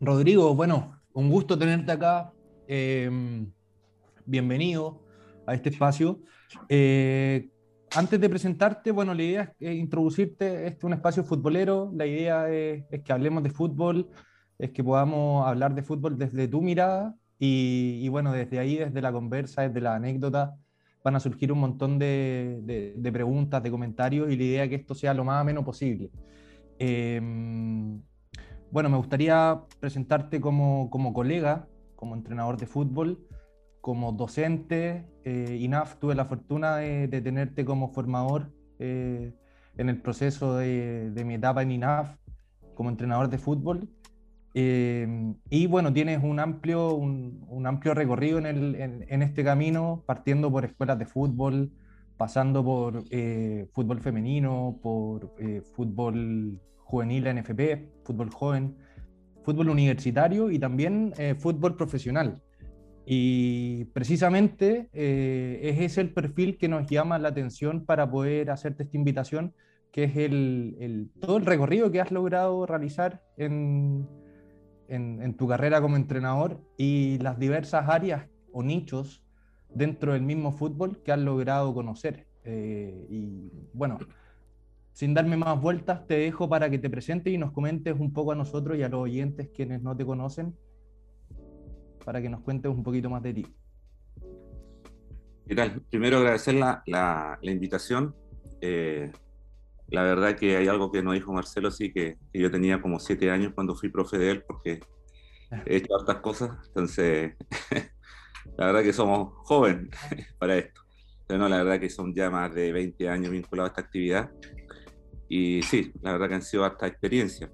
Rodrigo, bueno, un gusto tenerte acá. Em, bienvenido a este espacio. Eh, antes de presentarte, bueno, la idea es introducirte. Este es un espacio futbolero. La idea es, que hablemos de fútbol, es que podamos hablar de fútbol desde tu mirada y, bueno, desde ahí, desde la conversa, desde la anécdota, van a surgir un montón de, preguntas, de comentarios y la idea es que esto sea lo más ameno posible. Em, bueno, me gustaría presentarte como, colega, como entrenador de fútbol, como docente. Eh, INAF, tuve la fortuna de, tenerte como formador eh, en el proceso de, mi etapa en INAF como entrenador de fútbol. Eh, y bueno, tienes un amplio, un, amplio recorrido en, en, este camino, partiendo por escuelas de fútbol, pasando por fútbol femenino, por fútbol juvenil NFP, fútbol joven, fútbol universitario y también eh, fútbol profesional. Y precisamente eh, es ese el perfil que nos llama la atención para poder hacerte esta invitación, que es el, todo el recorrido que has logrado realizar en, en, tu carrera como entrenador y las diversas áreas o nichos dentro del mismo fútbol que has logrado conocer. Eh, y bueno, sin darme más vueltas, te dejo para que te presentes y nos comentes un poco a nosotros y a los oyentes quienes no te conocen, para que nos cuentes un poquito más de ti. ¿Qué tal? Primero agradecer la, la, invitación. Eh, la verdad que hay algo que nos dijo Marcelo, sí, que, yo tenía como siete años cuando fui profe de él, porque he hecho hartas cosas, entonces la verdad que somos jóvenes para esto. Pero no, la verdad que son ya más de 20 años vinculados a esta actividad y sí, la verdad que han sido hasta experiencias.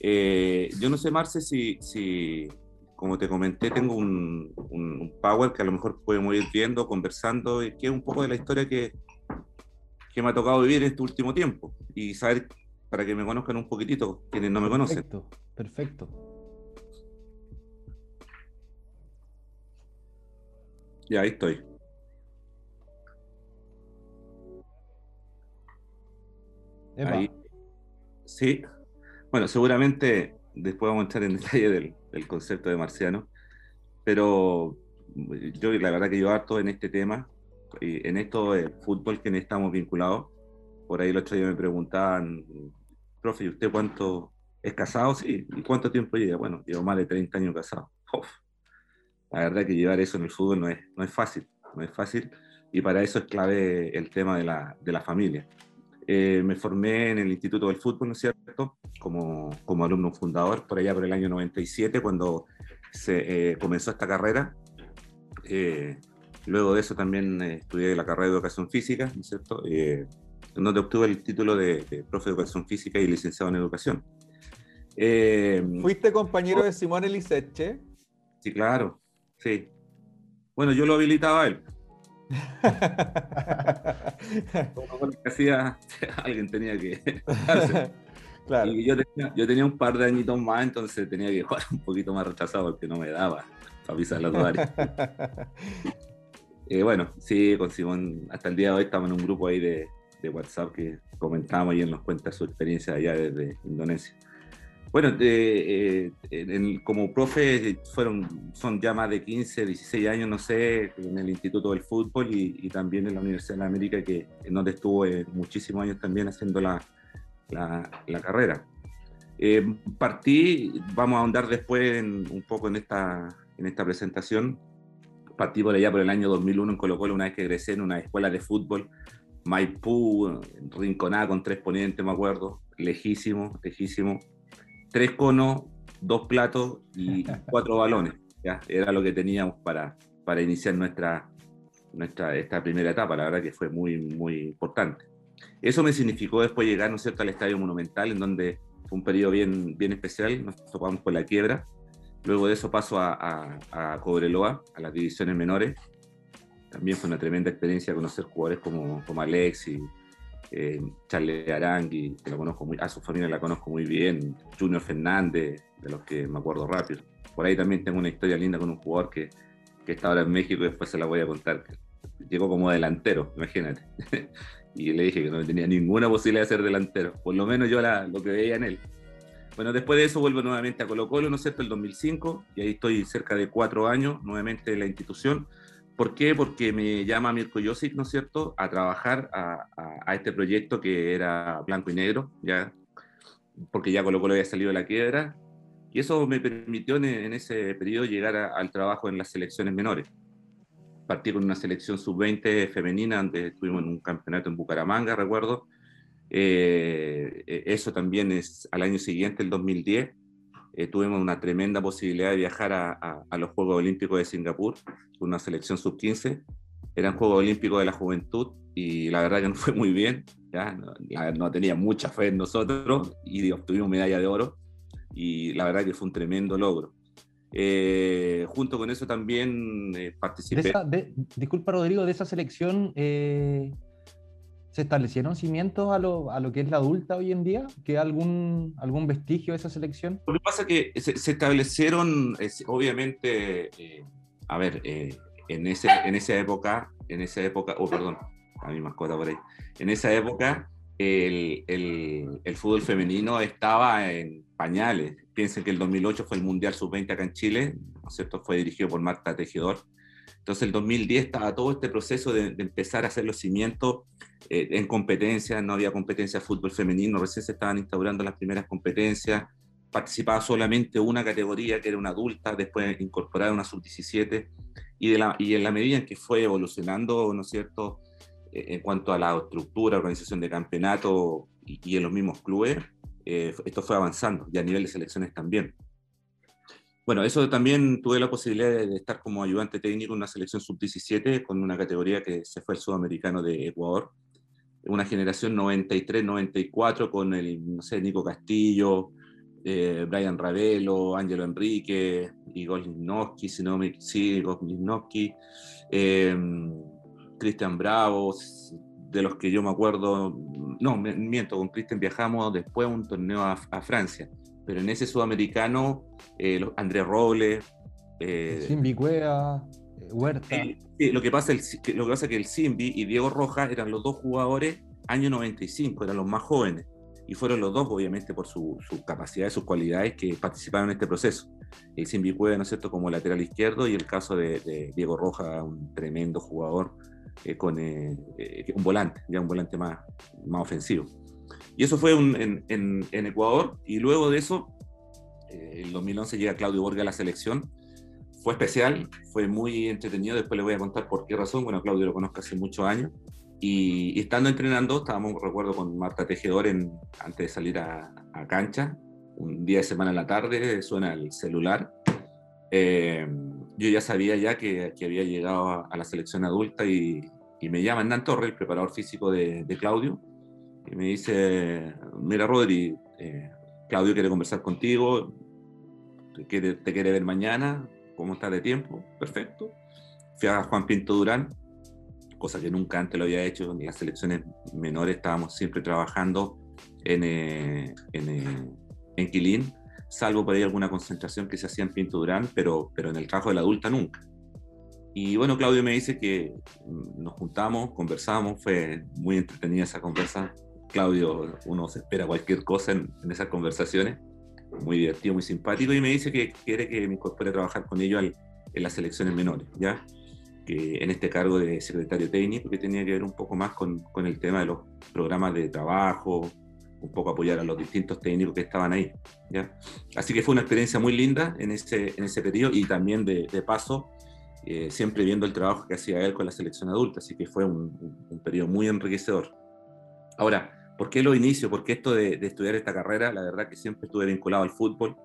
Eh, yo no sé, Marce, si, si, como te comenté, tengo un, un, power que a lo mejor podemos ir viendo, conversando, y que es un poco de la historia que, que me ha tocado vivir en este último tiempo y saber, para que me conozcan un poquitito, quienes no me conocen. Perfecto, perfecto. Ya, ahí estoy. Sí. Bueno, seguramente después vamos a entrar en detalle del, concepto de marciano, pero yo la verdad que yo harto en este tema, y en esto del fútbol que estamos vinculados. Por ahí el otro día me preguntaban, profe, ¿y usted cuánto es casado? Sí, ¿y cuánto tiempo lleva? Bueno, llevo más de 30 años casado. La verdad que llevar eso en el fútbol no es, no es fácil, no es fácil, y para eso es clave el tema de la, de la familia. Eh, me formé en el Instituto del Fútbol, ¿no es cierto? Como, como alumno fundador, por allá por el año 97, cuando se eh, comenzó esta carrera. Eh, luego de eso también estudié la carrera de Educación Física, ¿no es cierto? donde obtuve el título de, profe de Educación Física y licenciado en Educación. ¿Fuiste compañero de Simón Eliseche? Sí, claro, sí. Bueno, yo lo habilitaba a él. Como que hacía, alguien tenía que. claro. Y yo tenía, yo tenía un par de añitos más, entonces tenía que jugar un poquito más retrasado porque no me daba para pisar las dos eh, bueno, sí, con Simón, hasta el día de hoy estamos en un grupo ahí de, de WhatsApp que comentamos y él nos cuenta su experiencia allá desde Indonesia. Bueno, eh, como profe fueron, son ya más de 15, 16 años, no sé, en el Instituto del Fútbol y, también en la Universidad de América, que, en donde estuve muchísimos años también haciendo la, la, carrera. Eh, partí, vamos a ahondar después un poco en esta, en esta presentación, partí por allá por el año 2001 en Colo Colo, una vez que egresé en una escuela de fútbol, Maipú, Rinconada con tres ponentes, me acuerdo, lejísimo, lejísimo tres conos, dos platos y cuatro balones. ¿ya? Era lo que teníamos para, para iniciar nuestra, nuestra, esta primera etapa. La verdad que fue muy, muy importante. Eso me significó después llegar ¿no es cierto? al Estadio Monumental, en donde fue un periodo bien, bien especial. Nos topamos con la quiebra. Luego de eso paso a, a, Cobreloa, a las divisiones menores. También fue una tremenda experiencia conocer jugadores como, como Alex y, eh, Charlie Arangui, que lo conozco muy, a su familia la conozco muy bien, Junior Fernández, de los que me acuerdo rápido. Por ahí también tengo una historia linda con un jugador que, que está ahora en México y después se la voy a contar. Llegó como delantero, imagínate. y le dije que no tenía ninguna posibilidad de ser delantero, por lo menos yo la, lo que veía en él. Bueno, después de eso vuelvo nuevamente a Colo Colo, ¿no es cierto?, el 2005, y ahí estoy cerca de cuatro años nuevamente en la institución. ¿Por qué? Porque me llama Mirko Josic, ¿no es cierto?, a trabajar a, a, este proyecto que era blanco y negro, ya, porque ya Colo Colo había salido de la quiebra, y eso me permitió en, en ese periodo llegar a, al trabajo en las selecciones menores. Partí con una selección sub-20 femenina, donde estuvimos en un campeonato en Bucaramanga, recuerdo, eh, eh, eso también es al año siguiente, el 2010, eh, tuvimos una tremenda posibilidad de viajar a, a, los Juegos Olímpicos de Singapur, una selección sub-15. Eran Juegos Olímpicos de la Juventud y la verdad que no fue muy bien, ¿ya? No, no tenía mucha fe en nosotros y obtuvimos medalla de oro y la verdad que fue un tremendo logro. Eh, junto con eso también eh, participé. De esa, de, disculpa Rodrigo, de esa selección eh, ¿Se establecieron cimientos a lo, a lo, que es la adulta hoy en día? ¿Queda algún, algún vestigio de esa selección? Lo que pasa es que se, se establecieron, es, obviamente, eh, a ver, eh, en, ese, en esa época, en esa época, oh, perdón, a mi mascota por ahí, en esa época el, el, el, fútbol femenino estaba en pañales. Piensen que el 2008 fue el Mundial Sub-20 acá en Chile, ¿no es cierto? Fue dirigido por Marta Tejedor entonces, el 2010 estaba todo este proceso de, de empezar a hacer los cimientos eh, en competencias, no había competencia de fútbol femenino, recién se estaban instaurando las primeras competencias, participaba solamente una categoría que era una adulta, después incorporar una sub-17, y, y en la medida en que fue evolucionando, ¿no es cierto?, eh, en cuanto a la estructura, organización de campeonato y, y en los mismos clubes, eh, esto fue avanzando, y a nivel de selecciones también. Bueno, eso también tuve la posibilidad de estar como ayudante técnico en una selección sub-17 con una categoría que se fue el sudamericano de Ecuador. Una generación 93-94 con el, no sé, Nico Castillo, eh, Brian Ravelo, Ángelo Enrique, Igor Lisnowski, si no me sí, Igor eh, Cristian Bravo, de los que yo me acuerdo, no, miento, con Cristian viajamos después a un torneo a, a Francia pero en ese sudamericano, eh, Andrés Robles. Eh, Simbi Cueva, eh, Huerta. Lo, que pasa, el, lo que pasa es que el Simbi y Diego Rojas eran los dos jugadores año 95, eran los más jóvenes. Y fueron los dos, obviamente, por su, su capacidad y sus cualidades que participaron en este proceso. El Simbi Cueva, ¿no es cierto?, como lateral izquierdo, y el caso de, de Diego Rojas, un tremendo jugador eh, con eh, un volante, ya un volante más, más ofensivo. Y eso fue en, en, en, Ecuador. Y luego de eso, eh, el 2011 llega Claudio Borges a la selección. Fue especial, fue muy entretenido. Después le voy a contar por qué razón. Bueno, Claudio lo conozco hace muchos años. Y, estando entrenando, estábamos, recuerdo, con Marta Tejedor en, antes de salir a, cancha. Un día de semana en la tarde, suena el celular. Eh, yo ya sabía ya que, había llegado a, la selección adulta y, me llama Hernán Torres, el preparador físico de Claudio, y me dice, mira Rodri, eh, Claudio quiere conversar contigo, te quiere, te quiere ver mañana, ¿cómo estás de tiempo? Perfecto. Fui a Juan Pinto Durán, cosa que nunca antes lo había hecho, en las selecciones menores estábamos siempre trabajando en, eh, en, eh, en Quilín, salvo por ahí alguna concentración que se hacía en Pinto Durán, pero, pero en el trabajo de la adulta nunca. Y bueno, Claudio me dice que nos juntamos, conversamos, fue muy entretenida esa conversa, Claudio, uno se espera cualquier cosa en, en, esas conversaciones, muy divertido, muy simpático, y me dice que quiere que me incorpore a trabajar con ellos al, en las selecciones menores, ¿ya? Que en este cargo de secretario técnico, que tenía que ver un poco más con, con el tema de los programas de trabajo, un poco apoyar a los distintos técnicos que estaban ahí, ¿ya? Así que fue una experiencia muy linda en ese, en ese periodo y también de, de paso, eh, siempre viendo el trabajo que hacía él con la selección adulta, así que fue un, un, un periodo muy enriquecedor. Ahora, ¿Por qué lo inicio? Porque esto de, estudiar esta carrera, la verdad que siempre estuve vinculado al fútbol.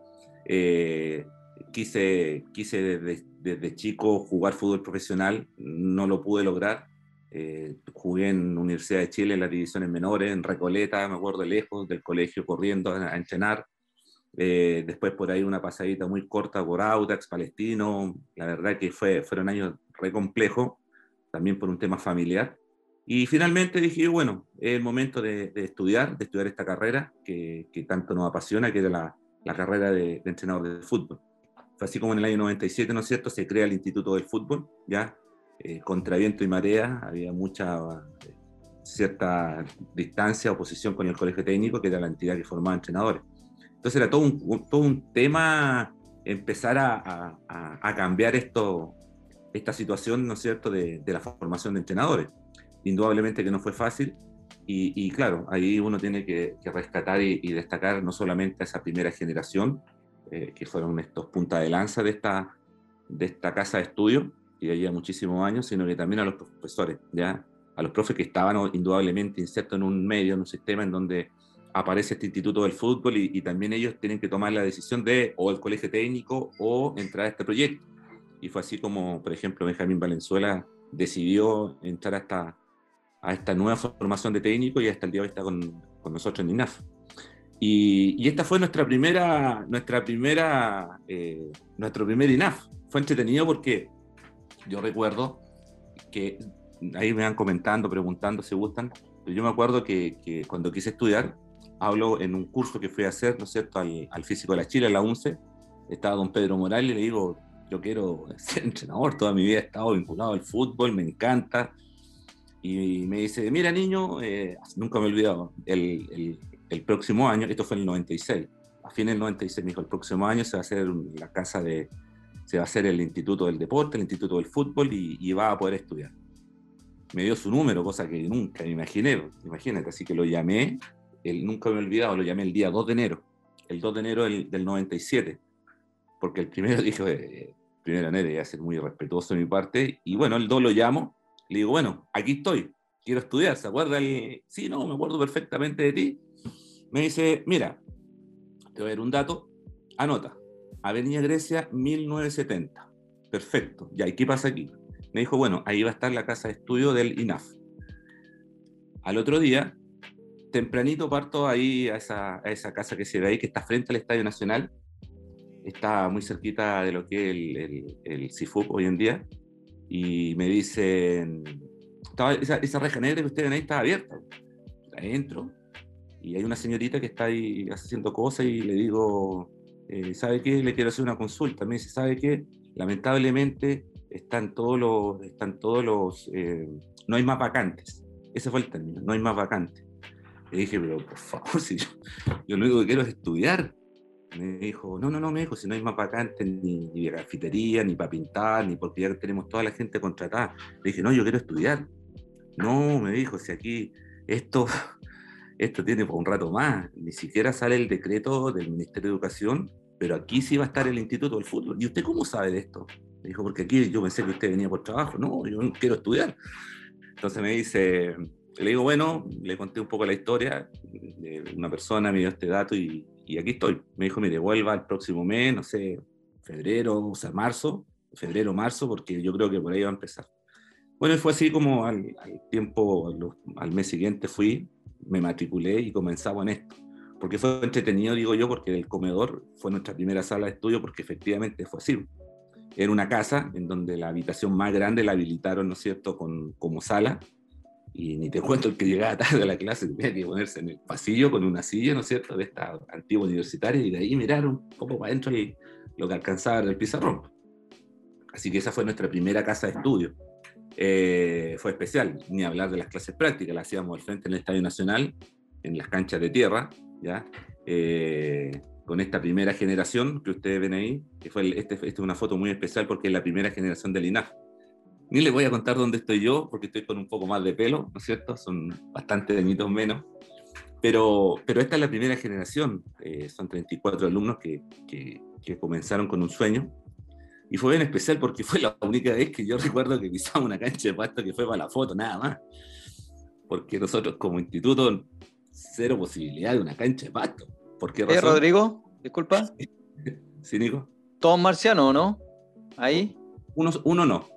Eh, quise quise desde, desde, chico jugar fútbol profesional, no lo pude lograr. Eh, jugué en Universidad de Chile en las divisiones menores, en Recoleta, me acuerdo lejos del colegio corriendo a, a entrenar. Eh, después por ahí una pasadita muy corta por Audax, Palestino. La verdad que fue, fueron años re complejos, también por un tema familiar. Y finalmente dije, bueno, es el momento de, de estudiar, de estudiar esta carrera que, que, tanto nos apasiona, que era la, la carrera de, de, entrenador de fútbol. Fue así como en el año 97, ¿no es cierto?, se crea el Instituto del Fútbol, ya, eh, contra viento y marea, había mucha, eh, cierta distancia, oposición con el colegio técnico, que era la entidad que formaba entrenadores. Entonces era todo un, todo un tema empezar a, a, cambiar esto, esta situación, ¿no es cierto?, de, de, la formación de entrenadores. Indudablemente que no fue fácil y, y claro, ahí uno tiene que, que rescatar y, y, destacar no solamente a esa primera generación, eh, que fueron estos puntas de lanza de esta, de esta casa de estudio, y de muchísimos años, sino que también a los profesores, ¿ya? a los profes que estaban indudablemente insertos en un medio, en un sistema en donde aparece este instituto del fútbol y, también ellos tienen que tomar la decisión de o el colegio técnico o entrar a este proyecto. Y fue así como, por ejemplo, Benjamín Valenzuela decidió entrar a esta, a esta nueva formación de técnico y hasta el día de hoy está con, con nosotros en INAF. Y, esta fue nuestra primera, nuestra primera, eh, nuestro primer INAF. Fue entretenido porque yo recuerdo que ahí me van comentando, preguntando si gustan, pero yo me acuerdo que, cuando quise estudiar, hablo en un curso que fui a hacer, ¿no es cierto?, al, físico de la Chile, a la UNCE, estaba don Pedro Morales y le digo, yo quiero ser entrenador, toda mi vida he estado vinculado al fútbol, me encanta. Y me dice, mira niño, eh, nunca me he olvidado, el, el, el, próximo año, esto fue en el 96, a fines del 96 me dijo, el próximo año se va a hacer la casa de, se va a hacer el Instituto del Deporte, el Instituto del Fútbol y, y va a poder estudiar. Me dio su número, cosa que nunca me imaginé, imagínate, así que lo llamé, el, nunca me he olvidado, lo llamé el día 2 de enero, el 2 de enero del, del 97, porque el primero dijo, eh, primero enero, iba a ser muy respetuoso de mi parte, y bueno, el 2 lo llamo, le digo, bueno, aquí estoy, quiero estudiar, ¿se acuerda? Sí, no, me acuerdo perfectamente de ti. Me dice, mira, te voy a dar un dato, anota, Avenida Grecia 1970. Perfecto. Ya, ¿y qué pasa aquí? Me dijo, bueno, ahí va a estar la casa de estudio del INAF. Al otro día, tempranito parto ahí a esa, a esa casa que se ve ahí, que está frente al Estadio Nacional. Está muy cerquita de lo que es el, el, el CIFUP hoy en día. Y me dicen, esa, esa reja negra que ustedes ven ahí está abierta. Entro y hay una señorita que está ahí haciendo cosas y le digo, eh, ¿sabe qué? Le quiero hacer una consulta. Me dice, ¿sabe qué? Lamentablemente están todos los, están todos los, eh, no hay más vacantes. Ese fue el término, no hay más vacantes. Le dije, pero por favor, si yo, yo lo único que quiero es estudiar. Me dijo, no, no, no, me dijo, si no hay más vacantes ni, ni de grafitería, ni para pintar, ni porque ya tenemos toda la gente contratada. Le dije, no, yo quiero estudiar. No, me dijo, si aquí esto, esto tiene por un rato más, ni siquiera sale el decreto del Ministerio de Educación, pero aquí sí va a estar el Instituto del Fútbol. ¿Y usted cómo sabe de esto? Me dijo, porque aquí yo pensé que usted venía por trabajo. No, yo quiero estudiar. Entonces me dice, le digo, bueno, le conté un poco la historia, una persona me dio este dato y, y aquí estoy. Me dijo, mire, vuelva el próximo mes, no sé, febrero, o sea, marzo, febrero, marzo, porque yo creo que por ahí va a empezar. Bueno, fue así como al, al tiempo, al, al mes siguiente fui, me matriculé y comenzaba en esto. Porque fue entretenido, digo yo, porque el comedor fue nuestra primera sala de estudio, porque efectivamente fue así. Era una casa en donde la habitación más grande la habilitaron, ¿no es cierto?, con, como sala. Y ni te cuento el que llegaba tarde a la clase, tenía que ponerse en el pasillo con una silla, ¿no es cierto?, de esta antigua universitaria, y de ahí mirar un poco para adentro y lo que alcanzaba era el pizarrón. Así que esa fue nuestra primera casa de estudio. Eh, fue especial, ni hablar de las clases prácticas, las hacíamos al frente en el Estadio Nacional, en las canchas de tierra, ¿ya? Eh, con esta primera generación que ustedes ven ahí, que fue el, este, esta es una foto muy especial porque es la primera generación del INAF. Ni les voy a contar dónde estoy yo, porque estoy con un poco más de pelo, ¿no es cierto? Son bastante añitos menos. Pero, pero esta es la primera generación, eh, son 34 alumnos que, que, que comenzaron con un sueño, y fue bien especial porque fue la única vez que yo recuerdo que pisamos una cancha de pasto que fue para la foto, nada más. Porque nosotros como instituto, cero posibilidad de una cancha de pasto. ¿Por qué razón? Eh, Rodrigo, disculpa. Sí, Nico. ¿Todos marcianos o no? ¿Ahí? Uno, uno no.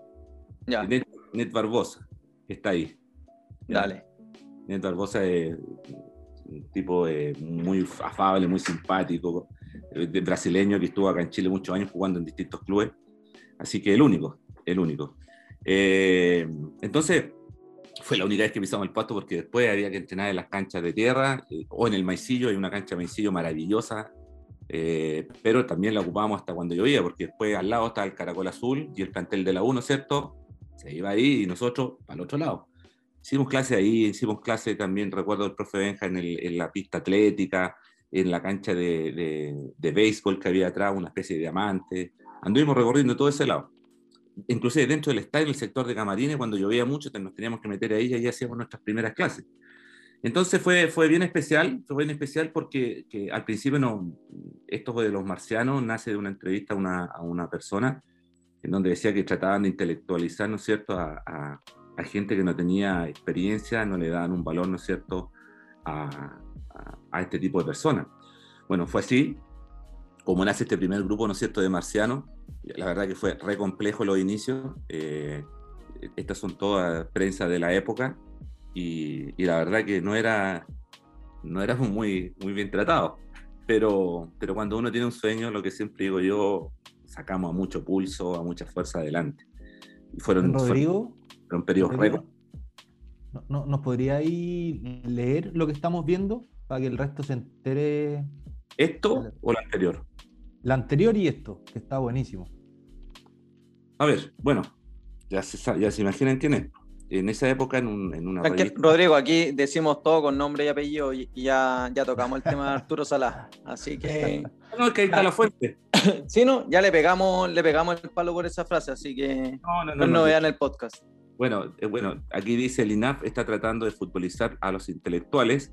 Ya. Net, Net Barbosa, que está ahí. Ya. Dale. Net Barbosa es un tipo eh, muy afable, muy simpático, eh, brasileño que estuvo acá en Chile muchos años jugando en distintos clubes. Así que el único, el único. Eh, entonces, fue la única vez que pisamos el pasto porque después había que entrenar en las canchas de tierra eh, o en el maicillo, hay una cancha de maicillo maravillosa, eh, pero también la ocupábamos hasta cuando llovía, porque después al lado estaba el Caracol Azul y el plantel de la 1, ¿cierto? Se iba ahí y nosotros al otro lado. Hicimos clase ahí, hicimos clase también, recuerdo el profe Benja en, el, en la pista atlética, en la cancha de, de, de béisbol que había atrás, una especie de diamante. Anduvimos recorriendo todo ese lado. Inclusive dentro del estadio, en el sector de camarines, cuando llovía mucho, nos teníamos que meter ahí y ahí hacíamos nuestras primeras clases. Entonces fue, fue bien especial, fue bien especial porque que al principio no, esto de los marcianos nace de una entrevista a una, a una persona en donde decía que trataban de intelectualizar, ¿no es cierto?, a, a, a, gente que no tenía experiencia, no le daban un valor, ¿no es cierto?, a, a, este tipo de personas. Bueno, fue así, como nace este primer grupo, ¿no es cierto?, de marcianos, la verdad que fue re complejo los inicios, eh, estas son todas prensa de la época, y, y, la verdad que no era, no éramos muy, muy bien tratados. Pero, pero cuando uno tiene un sueño, lo que siempre digo yo, sacamos a mucho pulso, a mucha fuerza adelante. Y fueron, Rodrigo, fueron periodos récord. ¿no, no, ¿Nos podría leer lo que estamos viendo para que el resto se entere? ¿Esto o la anterior? La anterior y esto, que está buenísimo. A ver, bueno, ya se, ya se imaginan quién es en esa época en, un, en una revista... Rodrigo, aquí decimos todo con nombre y apellido y, ya, ya tocamos el tema de Arturo Salá. Así que. No, es que ahí está la fuente. sí, no, ya le pegamos, le pegamos el palo por esa frase, así que no, no, no, no vean el podcast. Bueno, eh, bueno, aquí dice el INAF está tratando de futbolizar a los intelectuales,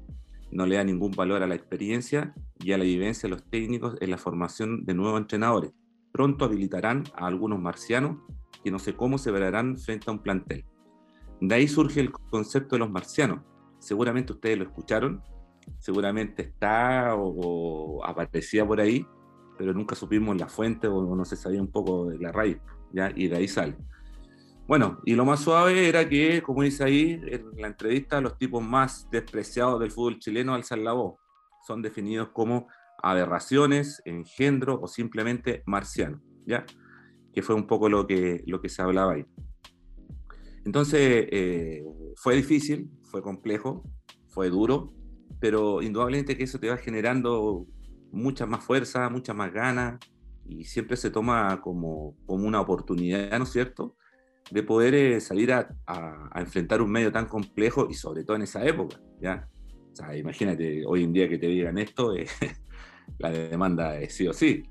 no le da ningún valor a la experiencia y a la vivencia de los técnicos en la formación de nuevos entrenadores. Pronto habilitarán a algunos marcianos que no sé cómo se verán frente a un plantel. De ahí surge el concepto de los marcianos. Seguramente ustedes lo escucharon, seguramente está o, o aparecía por ahí, pero nunca supimos la fuente o no se sabía un poco de la raíz, ¿ya? Y de ahí sale. Bueno, y lo más suave era que, como dice ahí en la entrevista, los tipos más despreciados del fútbol chileno alzan la voz. Son definidos como aberraciones, engendro o simplemente marcianos, ¿ya? Que fue un poco lo que, lo que se hablaba ahí. Entonces, eh, fue difícil, fue complejo, fue duro, pero indudablemente que eso te va generando mucha más fuerza, mucha más ganas, y siempre se toma como, como una oportunidad, ¿no es cierto?, de poder eh, salir a, a, a, enfrentar un medio tan complejo y sobre todo en esa época, ¿ya? O sea, imagínate hoy en día que te digan esto, eh, la demanda es sí o sí,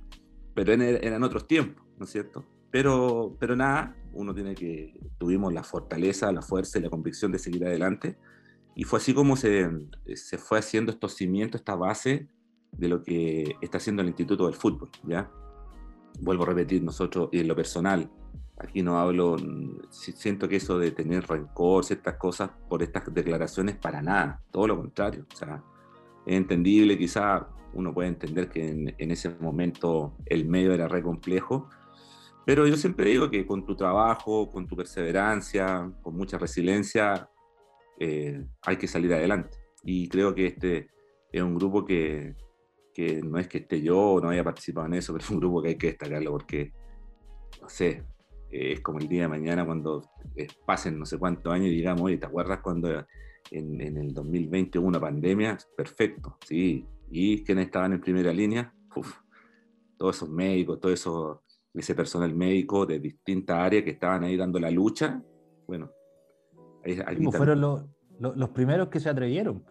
pero en, eran otros tiempos, ¿no es cierto? Pero, pero nada, uno tiene que, tuvimos la fortaleza, la fuerza y la convicción de seguir adelante. Y fue así como se, se fue haciendo estos cimientos, esta base de lo que está haciendo el Instituto del Fútbol, ¿ya? Vuelvo a repetir, nosotros, y en lo personal, aquí no hablo, siento que eso de tener rencor, ciertas cosas por estas declaraciones, para nada, todo lo contrario. O sea, es entendible, quizá uno puede entender que en, en ese momento el medio era re complejo, pero yo siempre digo que con tu trabajo, con tu perseverancia, con mucha resiliencia, eh, hay que salir adelante. Y creo que este es un grupo que, que no es que esté yo o no haya participado en eso, pero es un grupo que hay que destacarlo porque, no sé, eh, es como el día de mañana cuando eh, pasen no sé cuántos años y digamos, oye, ¿te acuerdas cuando en, en, el 2020 hubo una pandemia? Perfecto, sí. ¿Y quiénes estaban en primera línea? Uf, todos esos médicos, todos esos ese personal médico de distintas áreas que estaban ahí dando la lucha. Bueno, ahí, ahí pues fueron los, los, los, primeros que se atrevieron.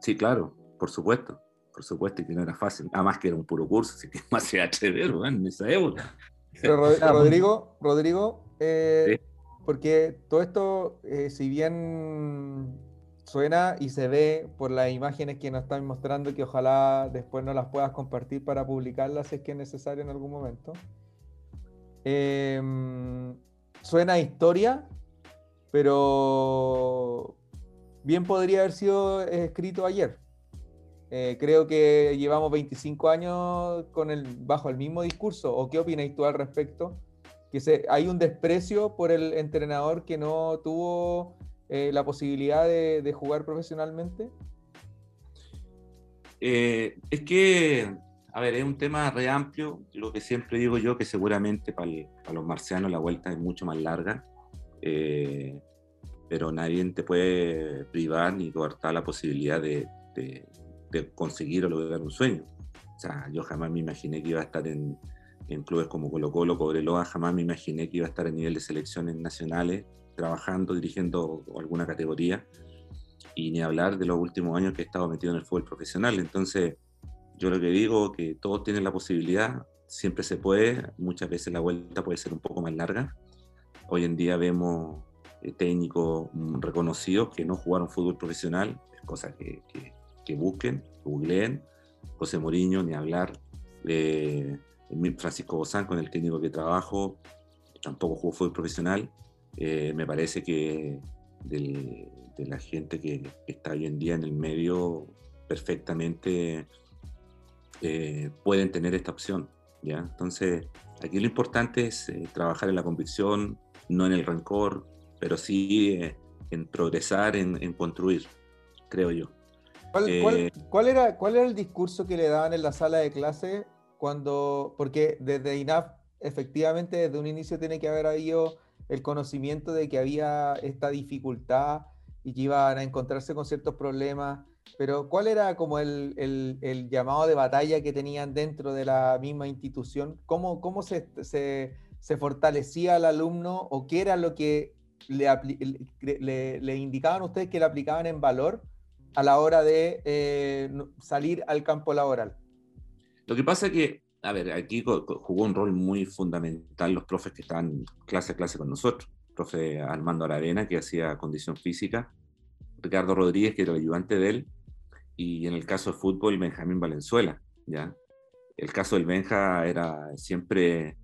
Sí, claro, por supuesto, por supuesto, y que no era fácil. Además que era un puro curso, así que más se atrever en esa época. Pero Rodrigo, Rodrigo, eh, ¿Sí? porque todo esto, eh, si bien suena y se ve por las imágenes que nos están mostrando, que ojalá después no las puedas compartir para publicarlas si es que es necesario en algún momento. Eh, suena historia, pero bien podría haber sido escrito ayer. Eh, creo que llevamos 25 años con el, bajo el mismo discurso. ¿O qué opináis tú al respecto? Que se, hay un desprecio por el entrenador que no tuvo eh, la posibilidad de, de, jugar profesionalmente. Eh, es que a ver, es un tema re amplio. Lo que siempre digo yo, que seguramente para, el, para los marcianos la vuelta es mucho más larga, eh, pero nadie te puede privar ni cortar la posibilidad de, de, de, conseguir o lograr un sueño. O sea, yo jamás me imaginé que iba a estar en, en clubes como Colo Colo, Cobreloa, jamás me imaginé que iba a estar a nivel de selecciones nacionales, trabajando, dirigiendo alguna categoría, y ni hablar de los últimos años que he estado metido en el fútbol profesional. Entonces, Yo lo que digo que todos tienen la posibilidad, siempre se puede, muchas veces la vuelta puede ser un poco más larga. Hoy en día vemos eh, técnicos mm, reconocidos que no jugaron fútbol profesional, es cosa que, que, busquen, googleen. José Moriño, ni hablar. Eh, Francisco Bozán, con el técnico que trabajo, tampoco jugó fútbol profesional. Eh, me parece que de la gente que, está hoy en día en el medio perfectamente eh, pueden tener esta opción. ¿ya? Entonces, aquí lo importante es eh, trabajar en la convicción, no en el rencor, pero sí en progresar, en, construir, creo yo. ¿Cuál, era, ¿Cuál era el discurso que le daban en la sala de clase cuando, porque desde INAF efectivamente desde un inicio tiene que haber habido el conocimiento de que había esta dificultad y que iban a encontrarse con ciertos problemas, pero ¿cuál era como el, el, llamado de batalla que tenían dentro de la misma institución? ¿Cómo, cómo se, se, fortalecía al alumno o qué era lo que le, le, le, indicaban ustedes que le aplicaban en valor a la hora de eh, salir al campo laboral? Lo que pasa es que, a ver, aquí jugó un rol muy fundamental los profes que estaban clase a clase con nosotros. profe Armando Aravena, que hacía condición física, Ricardo Rodríguez, que era el ayudante de él, y en el caso de fútbol, Benjamín Valenzuela, ¿ya? El caso del Benja era siempre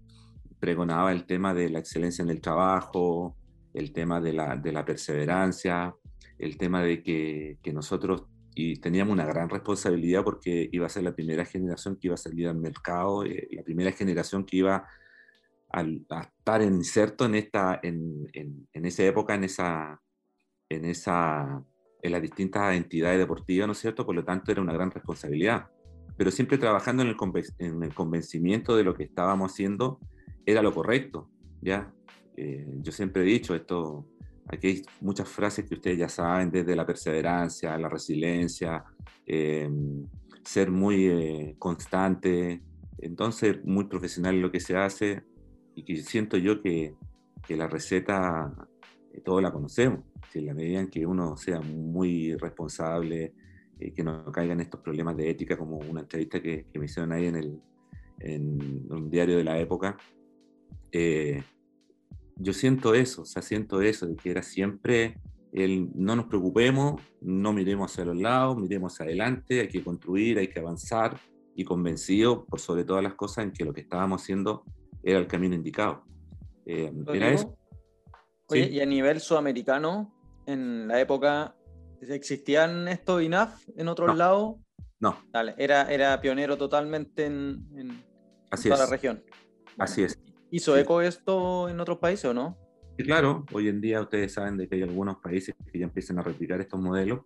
pregonaba el tema de la excelencia en el trabajo, el tema de la, de la perseverancia, el tema de que, que nosotros y teníamos una gran responsabilidad porque iba a ser la primera generación que iba a salir al mercado, eh, la primera generación que iba a, estar inserto en esta, en, en, esa época, en esa, en esa, en las distintas entidades deportivas, ¿no es cierto? Por lo tanto, era una gran responsabilidad. Pero siempre trabajando en el, en el convencimiento de lo que estábamos haciendo era lo correcto, ¿ya? Eh, yo siempre he dicho esto, Aquí hay muchas frases que ustedes ya saben, desde la perseverancia, la resiliencia, em, ser muy eh, constante, entonces muy profesional lo que se hace y que siento yo que, que la receta eh, todos la conocemos, si en la medida en que uno sea muy responsable, eh, que no caigan estos problemas de ética como una entrevista que, que me hicieron ahí en, el, en un diario de la época, eh, yo siento eso, o sea, siento eso, de que era siempre el no nos preocupemos, no miremos hacia los lados, miremos hacia adelante, hay que construir, hay que avanzar y convencido por sobre todas las cosas en que lo que estábamos haciendo era el camino indicado. Eh, era eso. Oye, y a nivel sudamericano, en la época, ¿existían estos INAF en otros lados? No. era, era pionero totalmente en, toda la región. Así es. ¿Hizo eco esto en otros países o no? Sí, claro, hoy en día ustedes saben de que hay algunos países que ya empiezan a replicar estos modelos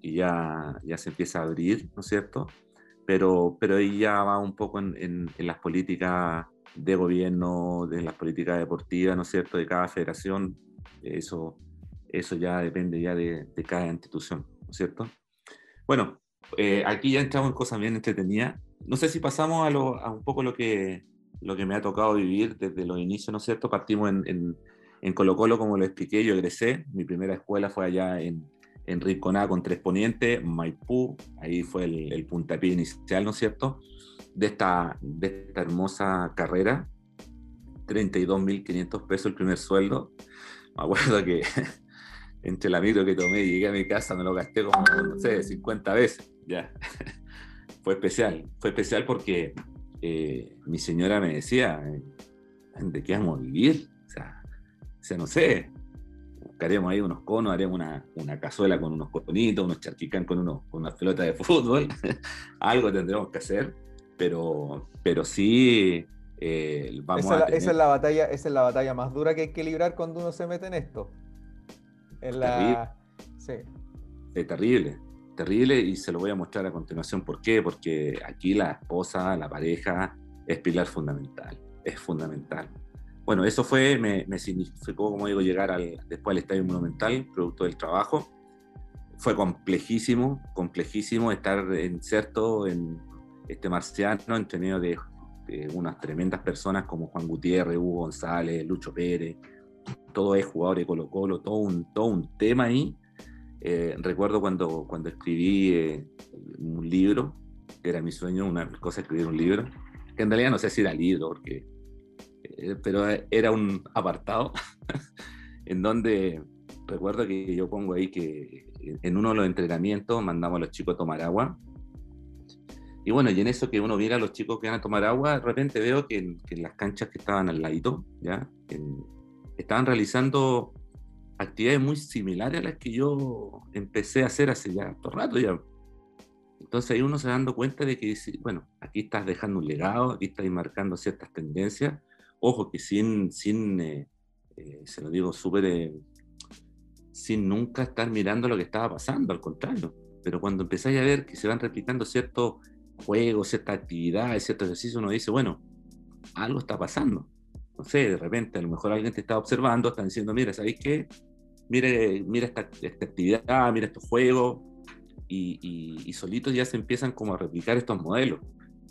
y ya, ya se empieza a abrir, ¿no es cierto? Pero, pero ahí ya va un poco en, en, las políticas de gobierno, de las políticas deportivas, ¿no es cierto?, de cada federación. Eso, eso ya depende ya de, de cada institución, ¿no es cierto? Bueno, eh, aquí ya entramos en cosas bien entretenidas. No sé si pasamos a, lo, a un poco lo que, lo que me ha tocado vivir desde los inicios, ¿no es cierto? Partimos en, en, Colo Colo, como lo expliqué, yo egresé, mi primera escuela fue allá en, en Rinconá con Tres Ponientes, Maipú, ahí fue el, el puntapié inicial, ¿no es cierto? De esta, de esta hermosa carrera, 32.500 pesos el primer sueldo. Me acuerdo que entre la micro que tomé y llegué a mi casa me lo gasté como, no sé, 50 veces, ya. fue especial, fue especial porque eh, mi señora me decía, ¿de qué vamos a vivir? O sea, o no sé, buscaremos ahí unos conos, haremos una, una cazuela con unos conitos, unos charquicán con, unos, con una pelota de fútbol, algo tendremos que hacer, pero, pero sí eh, vamos esa, a esa, es la batalla, esa es la batalla más dura que hay que librar cuando uno se mete en esto. En la... Sí. Es terrible terrible y se lo voy a mostrar a continuación. ¿Por qué? Porque aquí la esposa, la pareja, es pilar fundamental, es fundamental. Bueno, eso fue, me, me significó, como digo, llegar al, después al Estadio Monumental, producto del trabajo. Fue complejísimo, complejísimo estar inserto en este marciano, entre medio de, unas tremendas personas como Juan Gutiérrez, Hugo González, Lucho Pérez, todo es jugador de Colo Colo, todo un, todo un tema ahí eh, recuerdo cuando, cuando escribí eh, un libro era mi sueño, una cosa escribir un libro, que en realidad no sé si era libro, porque, eh, pero era un apartado en donde recuerdo que yo pongo ahí que en uno de los entrenamientos mandamos a los chicos a tomar agua. Y bueno, y en eso que uno mira a los chicos que van a tomar agua, de repente veo que en, las canchas que estaban al ladito, ¿ya? estaban realizando actividades muy similares a las que yo empecé a hacer hace ya todo rato ya. Entonces ahí uno se da dando cuenta de que, bueno, aquí estás dejando un legado, aquí estás marcando ciertas tendencias. Ojo que sin, sin eh, eh, se lo digo súper, eh, sin nunca estar mirando lo que estaba pasando, al contrario. Pero cuando empezáis a ver que se van replicando ciertos juegos, ciertas actividades, ciertos ejercicios, uno dice, bueno, algo está pasando. No sé, de repente a lo mejor alguien te está observando, está diciendo, mira, ¿sabéis qué? Mire, mira esta, esta actividad, mira estos juegos, y, y, solitos ya se empiezan como a replicar estos modelos.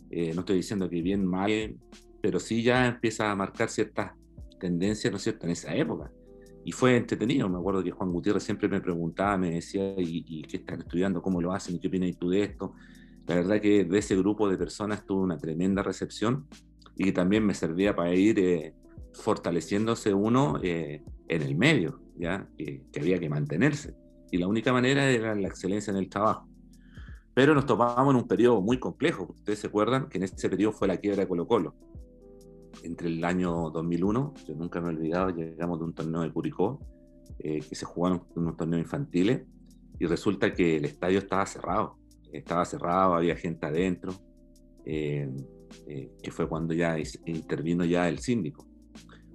Eh, no estoy diciendo que bien, mal, pero sí ya empieza a marcar ciertas tendencias, ¿no es cierto?, en esa época. Y fue entretenido, me acuerdo que Juan Gutiérrez siempre me preguntaba, me decía, ¿y, qué están estudiando? ¿Cómo lo hacen? ¿Y qué opinas tú de esto? La verdad que de ese grupo de personas tuvo una tremenda recepción y que también me servía para ir eh, fortaleciéndose uno eh, en el medio, ¿ya? Que, que había que mantenerse y la única manera era la excelencia en el trabajo. Pero nos topábamos en un periodo muy complejo. Ustedes se acuerdan que en ese periodo fue la quiebra de Colo Colo. Entre el año 2001, yo nunca me he olvidado, llegamos de un torneo de Curicó, eh, que se jugaron unos torneos infantiles, y resulta que el estadio estaba cerrado. Estaba cerrado, había gente adentro, eh, eh, que fue cuando ya intervino ya el síndico.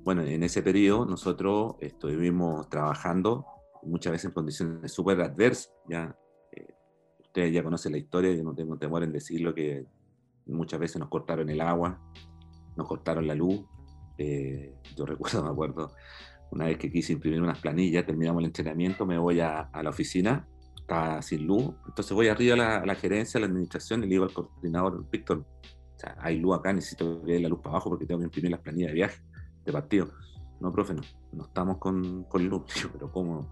Bueno, en ese periodo nosotros estuvimos trabajando muchas veces en condiciones súper adversas. Ya, eh, ustedes ya conocen la historia, yo no tengo temor en decirlo, que muchas veces nos cortaron el agua, nos cortaron la luz. Eh, yo recuerdo, me acuerdo, una vez que quise imprimir unas planillas, terminamos el entrenamiento, me voy a, la oficina, sin luz, entonces voy arriba a la, gerencia, a la administración y le digo al coordinador, Víctor, hay luz acá, necesito que la luz para abajo porque tengo que imprimir las planillas de viaje, de partido. No, profe, no, no estamos con, con luz. pero ¿cómo?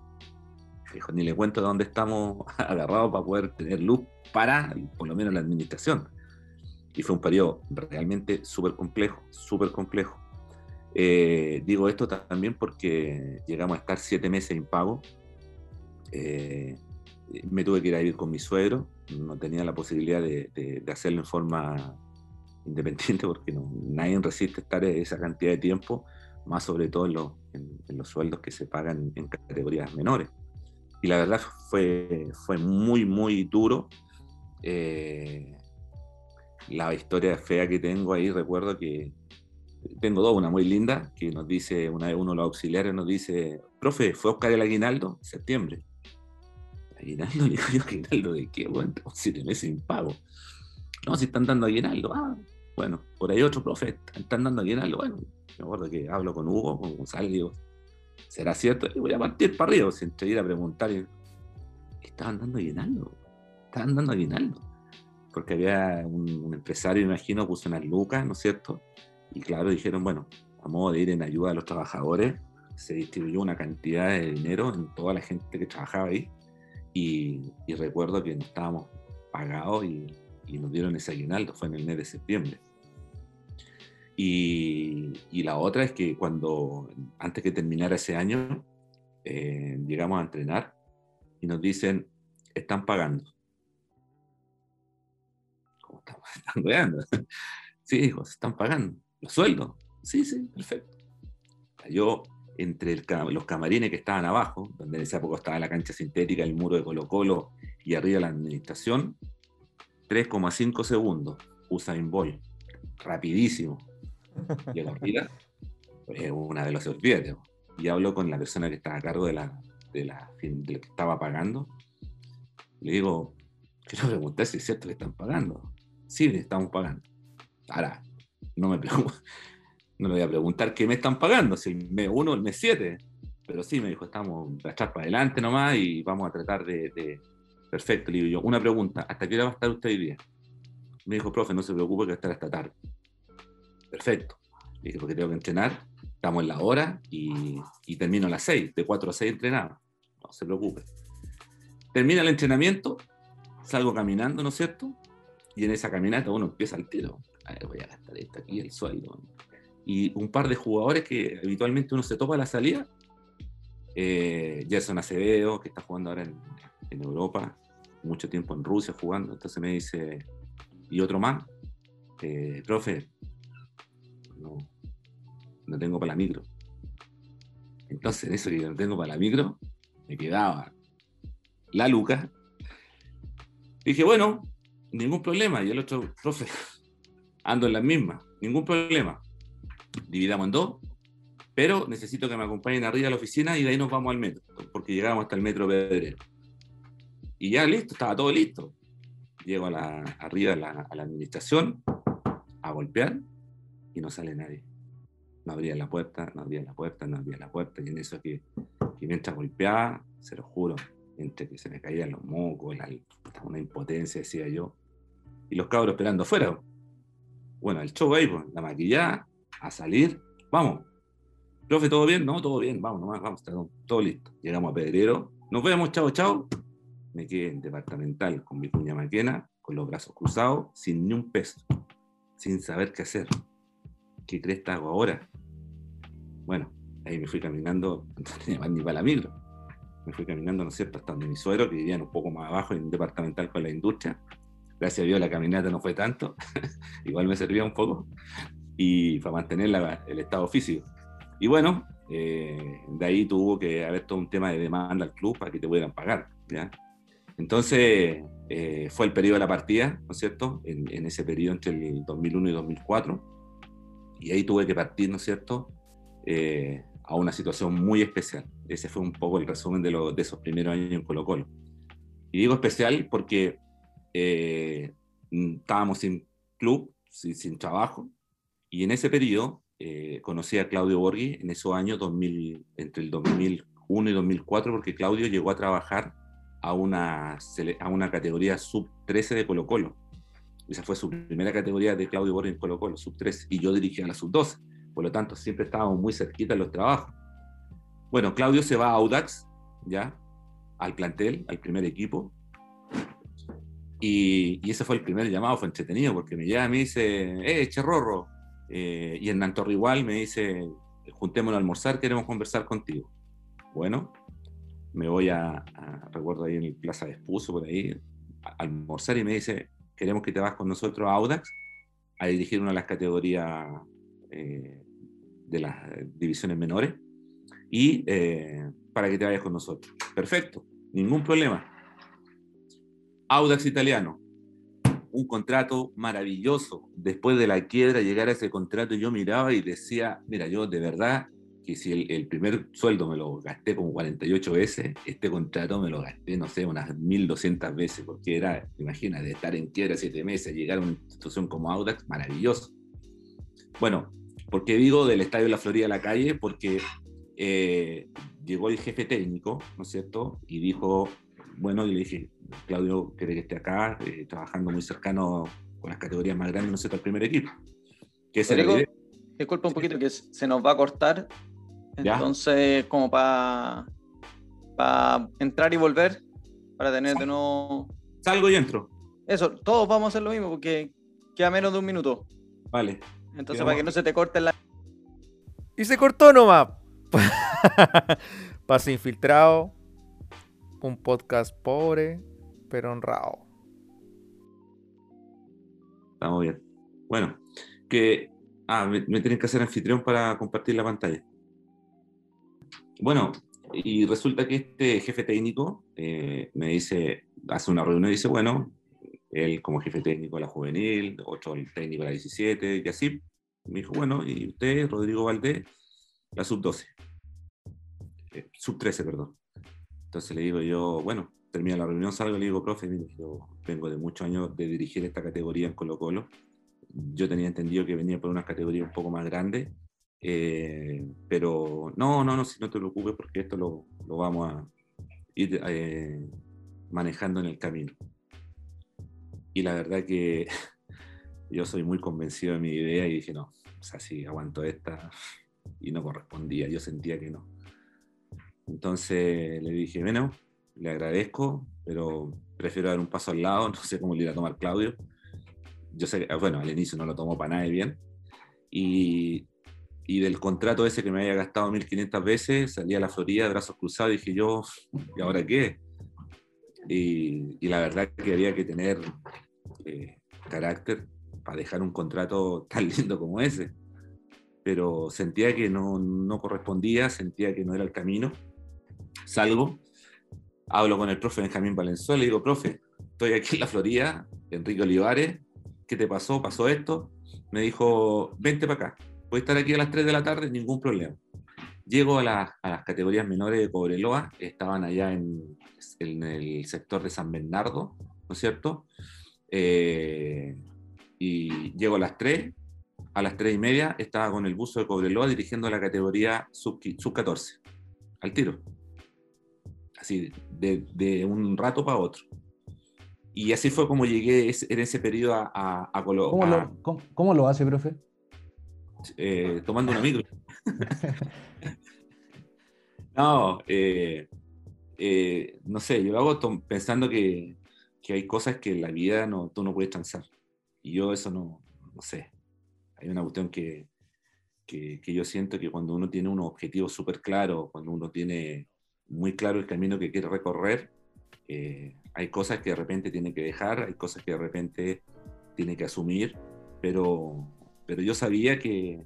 Dijo, ni le cuento de dónde estamos agarrados para poder tener luz para, por lo menos, la administración. Y fue un periodo realmente súper complejo, súper complejo. Eh, digo esto también porque llegamos a estar siete meses impago. Eh, me tuve que ir a vivir con mi suegro, no tenía la posibilidad de, hacerlo en forma independiente porque no, nadie resiste estar esa cantidad de tiempo, más sobre todo en, en los sueldos que se pagan en categorías menores y la verdad fue, fue muy, muy duro. Eh, la historia fea que tengo ahí, recuerdo que tengo dos, una muy linda, que nos dice, una de uno de los auxiliares nos dice, profe, ¿fue Oscar el aguinaldo? Septiembre. ¿Aguinaldo? Le digo yo, ¿aguinaldo de qué? Bueno, siete meses sin pago. No, si están dando aguinaldo. Ah, bueno, por ahí otro profe, están dando aguinaldo. Bueno, me acuerdo que hablo con Hugo, con González, digo, ¿será cierto? Y voy a partir para arriba, sin ir a preguntar. estaban dando aguinaldo? Estaban dando aguinaldo. Porque había un, empresario, imagino, puso unas lucas, ¿no es cierto? Y claro, dijeron, bueno, a modo de ir en ayuda a los trabajadores, se distribuyó una cantidad de dinero en toda la gente que trabajaba ahí. Y, recuerdo que estábamos pagados y, nos dieron ese aguinaldo, fue en el mes de septiembre. Y, la otra es que cuando, antes que terminara ese año, eh, llegamos a entrenar y nos dicen, están pagando. ¿Cómo estamos? ¿Están pagando? Sí, dijo, se están pagando. ¿Los sueldos? Sí, sí, perfecto. Cayó entre los camarines que estaban abajo, donde en esa época estaba la cancha sintética, el muro de Colo Colo y arriba la administración, 3,5 segundos, Usain Bolt, rapidísimo, y la vida es una velocidad, Y hablo con la persona que estaba a cargo de la, de la de que estaba pagando. Le digo, quiero preguntar si es cierto que están pagando. Sí, estamos pagando. Ahora, no me no le voy a preguntar qué me están pagando, si el mes 1 o el mes 7. Pero sí, me dijo, estamos atrás para adelante nomás y vamos a tratar de, Perfecto, le digo yo, una pregunta, ¿hasta qué hora va a estar usted hoy día? Me dijo, profe, no se preocupe que va a estar hasta tarde. Perfecto. dije, porque tengo que entrenar, estamos en la hora y, termino a las 6, de 4 a 6 entrenado. No se preocupe. Termina el entrenamiento, salgo caminando, ¿no es cierto? Y en esa caminata uno empieza al tiro. Voy a gastar esto aquí, el sueldo. Y un par de jugadores que habitualmente uno se topa a la salida. Eh, Acevedo, que está jugando ahora en, Europa, mucho tiempo en Rusia jugando. Entonces me dice, y otro más, eh, profe, no, no tengo para la micro. Entonces, en eso que no tengo para la micro, me quedaba la luca. Dije, bueno, ningún problema. Y el otro, profe, ando en las mismas, ningún problema. Dividamos en dos, pero necesito que me acompañen arriba a la oficina y de ahí nos vamos al metro, porque llegamos hasta el metro Pedrero. Y ya listo, estaba todo listo. Llego a la, arriba a la, a la administración a golpear y no sale nadie. No abría la puerta, no abría la puerta, no abría la puerta. Y en eso que, que mientras golpeaba, se lo juro, entre que se me caían los mocos, la, una impotencia, decía yo. Y los cabros esperando afuera. Bueno, el show ahí, pues, la maquillada, a salir, vamos. Profe, ¿todo bien? No, todo bien, vamos nomás, vamos, todo, listo. Llegamos a Pedrero, nos vemos, chao, chao. Me quedé en departamental con mi cuña maquena, con los brazos cruzados, sin ni un peso, sin saber qué hacer. ¿Qué crees que hago ahora? Bueno, ahí me fui caminando, no tenía más ni para la micro. Me fui caminando, ¿no es cierto?, hasta donde mi suegro, que vivían un poco más abajo, en departamental con la industria. Gracias a Dios la caminata no fue tanto, igual me servía un poco, y para mantener la, el estado físico. Y bueno, eh, de ahí tuvo que haber todo un tema de demanda al club para que te pudieran pagar, ¿ya? Entonces, eh, fue el periodo de la partida, ¿no es cierto?, en, en ese periodo entre el 2001 y 2004, y ahí tuve que partir, ¿no es cierto?, eh, a una situación muy especial. Ese fue un poco el resumen de, lo, de esos primeros años en Colo Colo. Y digo especial porque eh, estábamos sin club, sin, sin, trabajo, y en ese periodo eh, conocí a Claudio Borghi en esos años 2000, entre el 2001 y 2004, porque Claudio llegó a trabajar a una, a una categoría sub-13 de Colo Colo. Esa fue su primera categoría de Claudio Borghi en Colo Colo, sub-13, y yo dirigía la sub-12 por lo tanto siempre estábamos muy cerquita en los trabajos. Bueno, Claudio se va a Audax, ya, al plantel, al primer equipo, y, y, ese fue el primer llamado, fue entretenido, porque me llama y me dice, eh, Cherrorro, eh, y Hernán Torre igual me dice, juntémonos a almorzar, queremos conversar contigo. Bueno, me voy a, a recuerdo ahí en el Plaza de Espuso, por ahí, a almorzar y me dice, queremos que te vas con nosotros a Audax a dirigir una de las categorías eh, de las divisiones menores y eh, para que te vayas con nosotros. Perfecto, ningún problema. Audax Italiano, un contrato maravilloso. Después de la quiebra, llegar a ese contrato, yo miraba y decía, mira, yo de verdad que si el, primer sueldo me lo gasté como 48 veces, este contrato me lo gasté, no sé, unas 1200 veces, porque era, imagina, de estar en quiebra siete meses, llegar a una institución como Audax, maravilloso. Bueno, ¿Por qué digo del Estadio de la Florida a la calle? Porque eh, llegó el jefe técnico, ¿no es cierto? Y dijo, bueno, y le dije, Claudio quiere que esté acá, eh, trabajando muy cercano con las categorías más grandes, ¿no es cierto?, al primer equipo. Que Rodrigo, disculpa un poquito que se nos va a cortar. Entonces, ¿Ya? como para pa entrar y volver, para tener de nuevo... Salgo y entro. Eso, todos vamos a hacer lo mismo porque queda menos de un minuto. Vale. Entonces, para que no se te corte la. Y se cortó nomás. Pase infiltrado. Un podcast pobre, pero honrado. Estamos bien. Bueno, que. Ah, me, tienen que hacer anfitrión para compartir la pantalla. Bueno, y resulta que este jefe técnico eh, me dice, hace una reunión y dice, bueno, él como jefe técnico de la juvenil, otro el técnico de la 17, y así. Me dijo, bueno, y usted, Rodrigo Valdés, la sub-12, eh, sub-13, perdón. Entonces le digo yo, bueno, termina la reunión, salgo y le digo, profe, mire, yo vengo de muchos años de dirigir esta categoría en Colo Colo. Yo tenía entendido que venía por una categoría un poco más grande, eh, pero no, no, no, si no te preocupes porque esto lo, lo vamos a ir eh, manejando en el camino y la verdad que yo soy muy convencido de mi idea y dije, no, o sea, si aguanto esta y no correspondía, yo sentía que no. Entonces le dije, bueno, le agradezco, pero prefiero dar un paso al lado, no sé cómo le iba a tomar Claudio. yo sé, bueno, al inicio no lo tomó para nada bien. Y, y del contrato ese que me había gastado 1.500 veces, salí a la Florida, brazos cruzados, y dije yo, ¿y ahora qué? Y, y la verdad que había que tener eh, carácter para dejar un contrato tan lindo como ese. Pero sentía que no, no correspondía, sentía que no era el camino. Salgo, hablo con el profe Benjamín Valenzuela y digo, profe, estoy aquí en la Florida, Enrique Olivares, ¿qué te pasó? ¿Pasó esto? Me dijo, vente para acá, puedes estar aquí a las 3 de la tarde, ningún problema. Llego a, las categorías menores de Cobreloa, estaban allá en, en, el sector de San Bernardo, ¿no es cierto? Eh, y llego a las 3, a las 3 y media estaba con el buzo de Cobreloa dirigiendo la categoría sub-14, al tiro. Así, de, de un rato para otro. Y así fue como llegué en ese periodo a, a, ¿Cómo, lo, hace, profe? Eh, tomando una micro. no, eh, eh, no sé, yo lo hago pensando que, que, hay cosas que en la vida no, tú no puedes transar. Y yo eso no, no sé. Hay una cuestión que, que, que yo siento que cuando uno tiene un objetivo súper claro, cuando uno tiene muy claro el camino que quiere recorrer, eh, hay cosas que de repente tiene que dejar, hay cosas que de repente tiene que asumir, pero, pero yo sabía que,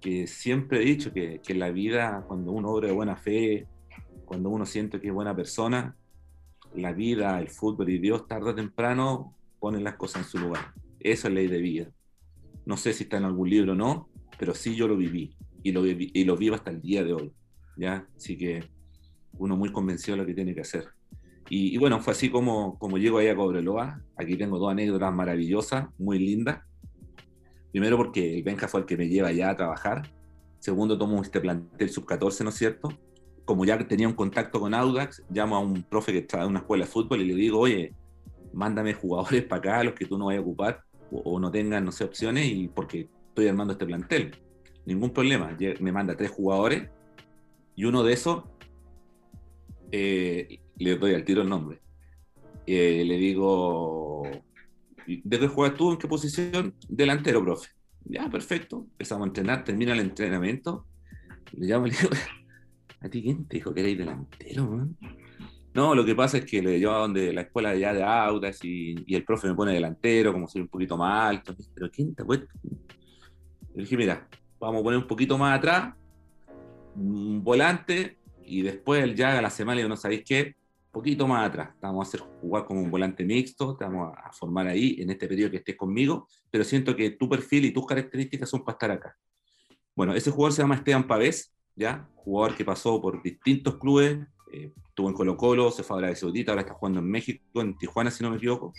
que siempre he dicho que, que, la vida, cuando uno obra de buena fe, cuando uno siente que es buena persona, la vida, el fútbol y Dios tarde o temprano ponen las cosas en su lugar. Esa es ley de vida. No sé si está en algún libro o no, pero sí yo lo viví y lo, y lo vivo hasta el día de hoy. ¿ya? Así que uno muy convencido de lo que tiene que hacer. Y, bueno, fue así como, como llego ahí a Cobreloa. Aquí tengo dos anécdotas maravillosas, muy lindas. Primero porque el Benja fue el que me lleva allá a trabajar. Segundo, tomo este plantel sub-14, ¿no es cierto? Como ya tenía un contacto con Audax, llamo a un profe que está en una escuela de fútbol y le digo, oye, mándame jugadores para acá, los que tú no vayas a ocupar o, no tengan, no sé, opciones, y porque estoy armando este plantel. Ningún problema. Me manda tres jugadores y uno de esos eh, le doy al tiro el nombre. Eh, le digo, ¿de qué juegas tú? ¿En qué posición? Delantero, profe. Ya, perfecto. Empezamos a entrenar, termina el entrenamiento. Le llamo y le digo, ¿a ti quién te dijo que eres delantero, No, lo que pasa es que le llevo a donde la escuela ya de Audas y, y, el profe me pone delantero, como soy un poquito más alto. Pero ¿quién te puede? Le dije, mira, vamos a poner un poquito más atrás, un volante, y después ya a la semana, y no sabéis qué, poquito más atrás. Vamos a hacer jugar como un volante mixto, te vamos a formar ahí en este periodo que estés conmigo, pero siento que tu perfil y tus características son para estar acá. Bueno, ese jugador se llama Esteban Pavés, ¿ya? Jugador que pasó por distintos clubes, eh, estuvo en Colo Colo, se fue a Arabia Saudita, ahora está jugando en México, en Tijuana, si no me equivoco.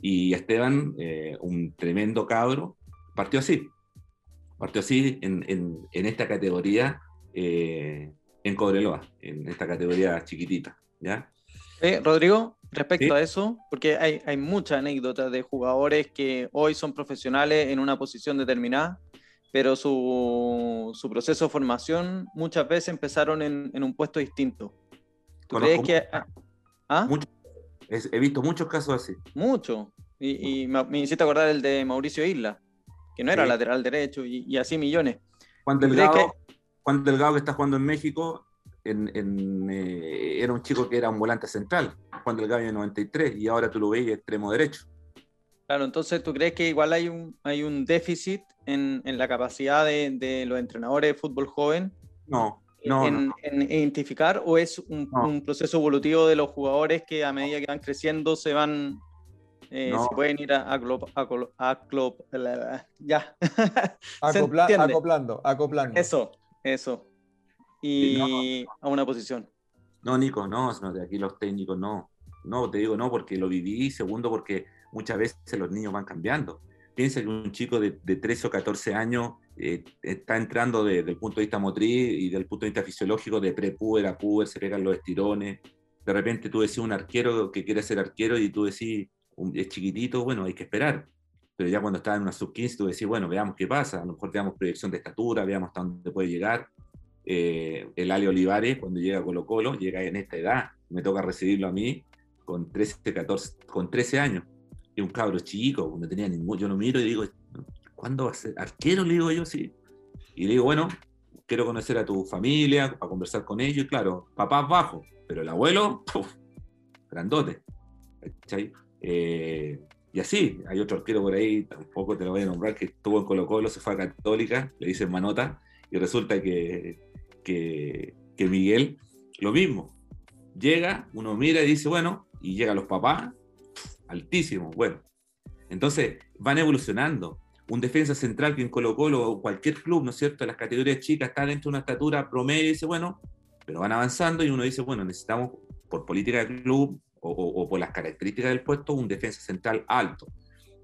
Y Esteban, eh, un tremendo cabro, partió así. Partió así en, en, en esta categoría eh, en Cobreloa, en esta categoría chiquitita. ¿ya? Eh, Rodrigo, respecto a eso, porque hay, hay muchas anécdotas de jugadores que hoy son profesionales en una posición determinada, pero su, su proceso de formación muchas veces empezaron en, en un puesto distinto. ¿Tú crees que... Ah, ¿Ah? he visto muchos casos así. Mucho. Y, y me, me, hiciste acordar el de Mauricio Isla, que no era lateral derecho, y, y, así millones. Juan Delgado. Juan Delgado que está jugando en México en, eh, era un chico que era un volante central, cuando el Delgado en 93, y ahora tú lo ves extremo derecho. Claro, entonces tú crees que igual hay un, hay un déficit en, en la capacidad de, de, los entrenadores de fútbol joven. No, no en, no. en, identificar o es un, un, proceso evolutivo de los jugadores que a medida que van creciendo se van eh, se pueden ir a, a, a, a ya. Acopla, acoplando acoplando. Eso eso y a una posición. No, Nico, no, no, de aquí los técnicos no. No, te digo no, porque lo viví. Segundo, porque muchas veces los niños van cambiando. Piensa que un chico de, de 13 o 14 años eh, está entrando desde el punto de vista motriz y del punto de vista fisiológico de pre-puber a puber, se pegan los estirones. De repente tú decís un arquero que quiere ser arquero y tú decís, un, es chiquitito, bueno, hay que esperar. Pero ya cuando está en una sub-15, tú decís, bueno, veamos qué pasa. A lo mejor veamos proyección de estatura, veamos hasta dónde puede llegar eh, el Ale Olivares, cuando llega a Colo Colo, llega en esta edad, me toca recibirlo a mí con 13, 14, con 13 años. y un cabro chico, no tenía ningún, yo lo miro y digo, ¿cuándo va a ser arquero? Le digo yo, sí. Y le digo, bueno, quiero conocer a tu familia, para conversar con ellos, y claro, papás bajo, pero el abuelo, ¡puf! grandote. Eh, y así, hay otro arquero por ahí, tampoco te lo voy a nombrar, que estuvo en Colo Colo, se fue a Católica, le dicen Manota, y resulta que, que, que Miguel, lo mismo. Llega, uno mira y dice, bueno, y llegan los papás, altísimo, bueno. Entonces, van evolucionando. Un defensa central que en Colo Colo o cualquier club, ¿no es cierto?, las categorías chicas está dentro de una estatura promedio y dice, bueno, pero van avanzando y uno dice, bueno, necesitamos por política del club o, por las características del puesto un defensa central alto.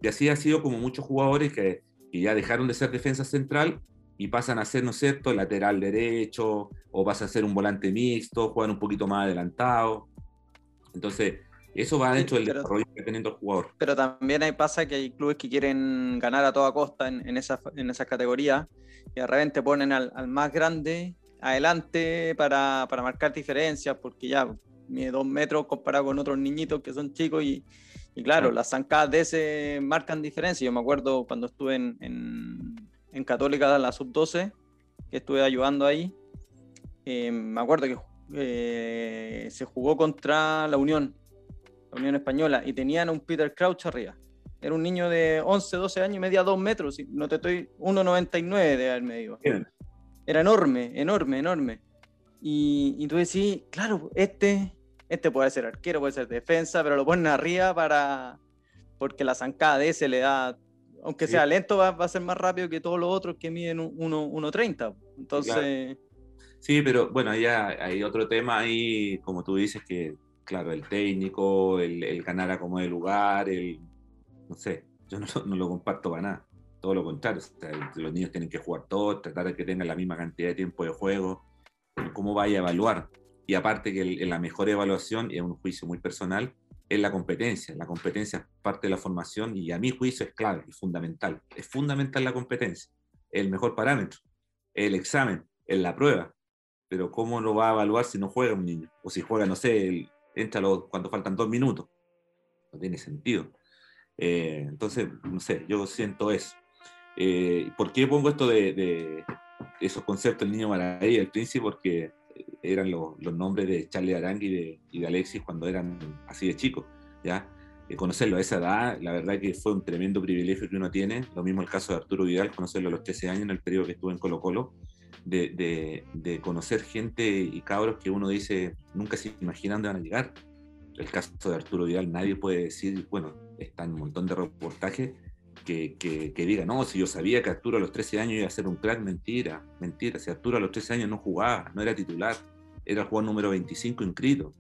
Y así ha sido como muchos jugadores que, ya dejaron de ser defensa central y pasan a ser, ¿no es cierto?, lateral derecho o pasan a ser un volante mixto, juegan un poquito más adelantado. Entonces, eso va dentro del desarrollo que teniendo el jugador. Pero también hay, pasa que hay clubes que quieren ganar a toda costa en, en esas en esa categorías y de repente ponen al, al más grande adelante para, para, marcar diferencias, porque ya mide dos metros comparado con otros niñitos que son chicos y, y claro, las zancadas de ese marcan diferencias. Yo me acuerdo cuando estuve en, en, en Católica, la sub-12, que estuve ayudando ahí, eh, me acuerdo que eh, se jugó contra la Unión la Unión Española, y tenían un Peter Crouch arriba. Era un niño de 11, 12 años y medía 2 metros, no te estoy, 1,99 de haber medido. Era enorme, enorme, enorme. Y, y, tú decís, claro, este, este puede ser arquero, puede ser defensa, pero lo ponen arriba para, porque la zancada de ese le da, aunque sea lento, va, va, a ser más rápido que todos los otros que miden 1,30. Entonces... Sí, pero bueno, ya hay otro tema ahí, como tú dices, que claro, el técnico, el, ganar a como de lugar, el, no sé, yo no, lo comparto para nada. Todo lo contrario, los niños tienen que jugar todos, tratar de que tengan la misma cantidad de tiempo de juego, cómo vaya a evaluar. Y aparte que la mejor evaluación, y es un juicio muy personal, es la competencia. La competencia es parte de la formación y a mi juicio es clave, es fundamental. Es fundamental la competencia, el mejor parámetro, el examen, es la prueba. Pero ¿cómo lo va a evaluar si no juega un niño? O si juega, no sé, el, entra cuando faltan dos minutos. No tiene sentido. Eh, entonces, no sé, yo siento eso. Eh, ¿Por qué pongo esto de, esos conceptos, el niño maravilla, el príncipe? Porque eran los, nombres de Charlie Arangui y de, Alexis cuando eran así de chicos, ¿ya? Eh, conocerlo a esa edad, la verdad que fue un tremendo privilegio que uno tiene. Lo mismo el caso de Arturo Vidal, conocerlo a los 13 años en el periodo que estuvo en Colo Colo de, conocer gente y cabros que uno dice, nunca se imaginan dónde van a llegar. El caso de Arturo Vidal, nadie puede decir, bueno, está en un montón de reportajes que, que, diga, no, si yo sabía que Arturo a los 13 años iba a ser un crack, mentira, mentira. Si Arturo a los 13 años no jugaba, no era titular, era el jugador número 25 inscrito.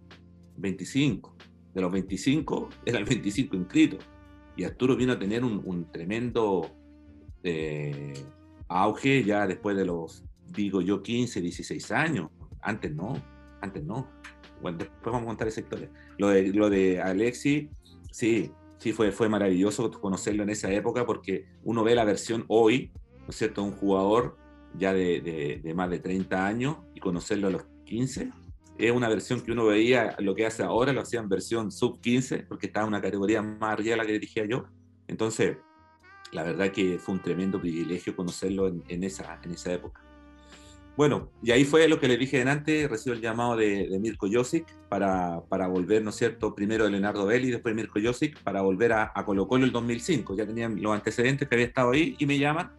25. De los 25, era el 25 inscrito. Y Arturo vino a tener un, tremendo eh, auge ya después de los digo yo, 15, 16 años. Antes no, antes no. Bueno, después vamos a contar esa historia. Lo de, lo de Alexi, sí, sí, fue, fue maravilloso conocerlo en esa época porque uno ve la versión hoy, ¿no es cierto?, un jugador ya de, de, más de 30 años y conocerlo a los 15. Es una versión que uno veía, lo que hace ahora lo hacía en versión sub 15, porque estaba en una categoría más arriba de la que dirigía yo. Entonces, la verdad que fue un tremendo privilegio conocerlo en, en esa, en esa época. Bueno, y ahí fue lo que le dije antes, recibo el llamado de, Mirko Josic para, para, volver, ¿no es cierto? Primero de Leonardo Belli, después Mirko Josic, para volver a, Colo Colo el 2005. Ya tenían los antecedentes que había estado ahí y me llaman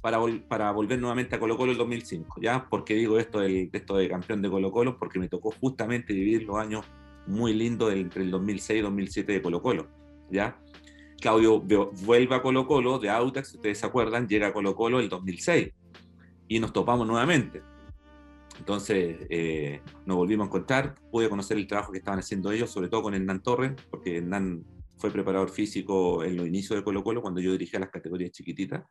para, para volver nuevamente a Colo Colo el 2005. ¿Ya? porque digo esto, del, esto de campeón de Colo Colo? Porque me tocó justamente vivir los años muy lindos entre el 2006 y 2007 de Colo Colo. ¿Ya? Claudio vuelve a Colo Colo de Autax, si ustedes se acuerdan, llega a Colo Colo el 2006 y nos topamos nuevamente. Entonces eh, nos volvimos a encontrar, pude conocer el trabajo que estaban haciendo ellos, sobre todo con Hernán Torres, porque Hernán fue preparador físico en los inicios de Colo Colo, cuando yo dirigía las categorías chiquititas.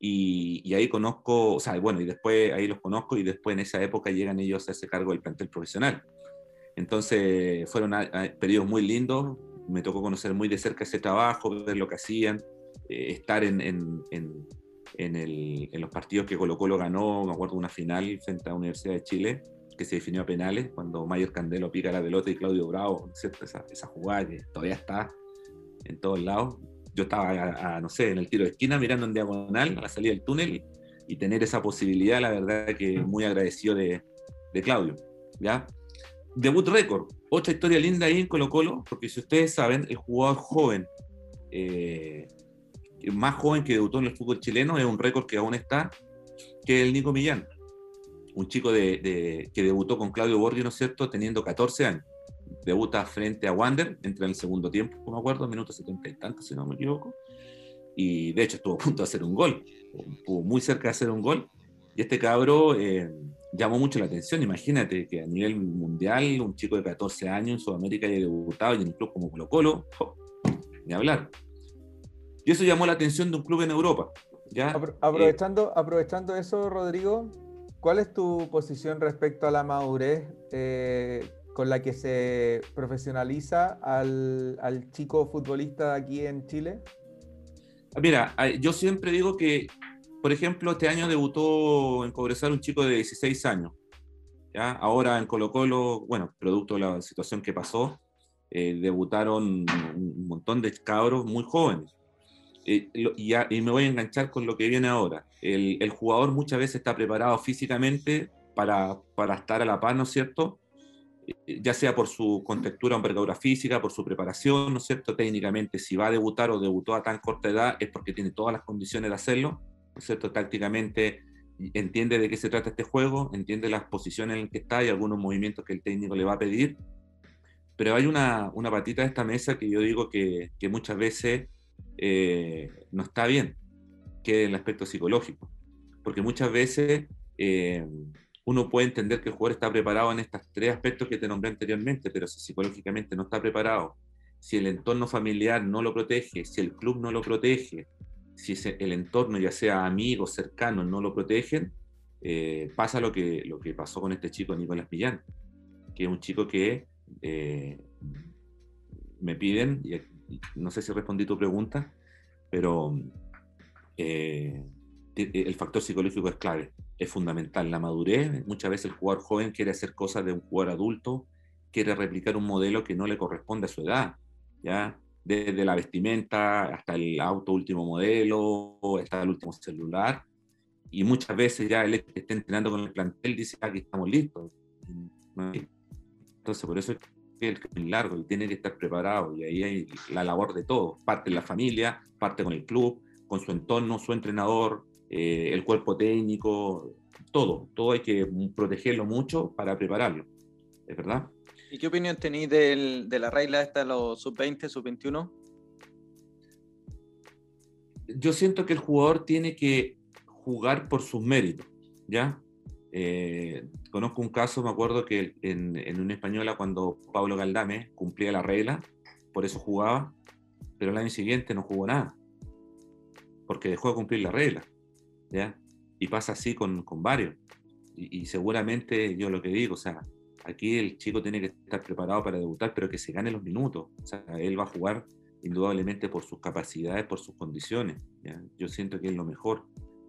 Y, ahí conozco, o sea, bueno, y después ahí los conozco y después en esa época llegan ellos a ese cargo del plantel profesional. Entonces fueron periodos muy lindos, me tocó conocer muy de cerca ese trabajo, ver lo que hacían, eh, estar en, en en, el, en los partidos que Colo Colo ganó, me acuerdo de una final frente a la Universidad de Chile, que se definió a penales, cuando Mayor Candelo pica la pelota y Claudio Bravo, ¿cierto? Esa, esa jugada que todavía está en todos lados. Yo estaba, a- a, no sé, en el tiro de esquina mirando en diagonal a la salida del túnel y tener esa posibilidad, la verdad que muy agradecido de, de Claudio. ¿ya? Debut récord, otra historia linda ahí en Colo Colo, porque si ustedes saben, el jugador joven, eh, más joven que debutó en el fútbol chileno, es un récord que aún está, que es el Nico Millán. Un chico de, de- que debutó con Claudio Borghi, ¿no es cierto?, teniendo 14 años. Debuta frente a Wander, entra en el segundo tiempo, no me acuerdo, minuto 70 y tanto, si no me equivoco. Y de hecho estuvo a punto de hacer un gol, estuvo muy cerca de hacer un gol. Y este cabro eh, llamó mucho la atención. Imagínate que a nivel mundial, un chico de 14 años en Sudamérica haya debutado y en un club como Colo Colo, jo, ni hablar. Y eso llamó la atención de un club en Europa. ¿ya? Apro- Eh, aprovechando, aprovechando eso, Rodrigo, ¿cuál es tu posición respecto a la madurez eh, con la que se profesionaliza al, al chico futbolista de aquí en Chile? Mira, eh, yo siempre digo que, por ejemplo, este año debutó en Cobresal un chico de 16 años. ¿ya? Ahora en Colo Colo, bueno, producto de la situación que pasó, eh, debutaron un montón de cabros muy jóvenes. Eh, y, me voy a enganchar con lo que viene ahora. El, jugador muchas veces está preparado físicamente para, para estar a la par, ¿no es cierto? Eh, ya sea por su contextura o envergadura física, por su preparación, ¿no es cierto? Técnicamente, si va a debutar o debutó a tan corta edad, es porque tiene todas las condiciones de hacerlo, ¿no es cierto? Tácticamente entiende de qué se trata este juego, entiende las posiciones en las que está y algunos movimientos que el técnico le va a pedir. Pero hay una, una patita de esta mesa que yo digo que muchas veces eh, no está bien, que es el aspecto psicológico. Porque muchas veces eh, uno puede entender que el jugador está preparado en estos tres aspectos que te nombré anteriormente, pero si psicológicamente no está preparado, si el entorno familiar no lo protege, si el club no lo protege, si el entorno, ya sea amigos, cercanos, no lo protegen, eh, pasa lo que, lo que pasó con este chico Nicolás Millán, que es un chico que me piden, y no sé si respondí tu pregunta, pero eh, ti- el factor psicológico es clave, es fundamental. La madurez, muchas veces el jugador joven quiere hacer cosas de un jugador adulto, quiere replicar un modelo que no le corresponde a su edad, ¿ya? Desde la vestimenta hasta el auto último modelo, hasta el último celular. Y muchas veces ya el que está entrenando con el plantel dice, "Ah, aquí estamos listos. Entonces, por eso el camino largo y tiene que estar preparado. Y ahí hay la labor de todo. Parte en la familia, parte con el club, con su entorno, su entrenador, eh, el cuerpo técnico, todo. Todo hay que protegerlo mucho para prepararlo. ¿Es verdad? ¿Y qué opinión tenéis del- de la regla esta de los sub-20, sub-21? yo siento que el jugador tiene que jugar por sus méritos, ¿ya? Eh, conozco un caso, me acuerdo que en, en una española cuando Pablo Galdame cumplía la regla, por eso jugaba, pero el año siguiente no jugó nada, porque dejó de cumplir la regla, ¿ya? Y pasa así con, con varios. Y, y seguramente yo lo que digo, o sea, aquí el chico tiene que estar preparado para debutar, pero que se gane los minutos. O sea, él va a jugar indudablemente por sus capacidades, por sus condiciones. ¿ya? Yo siento que es lo mejor.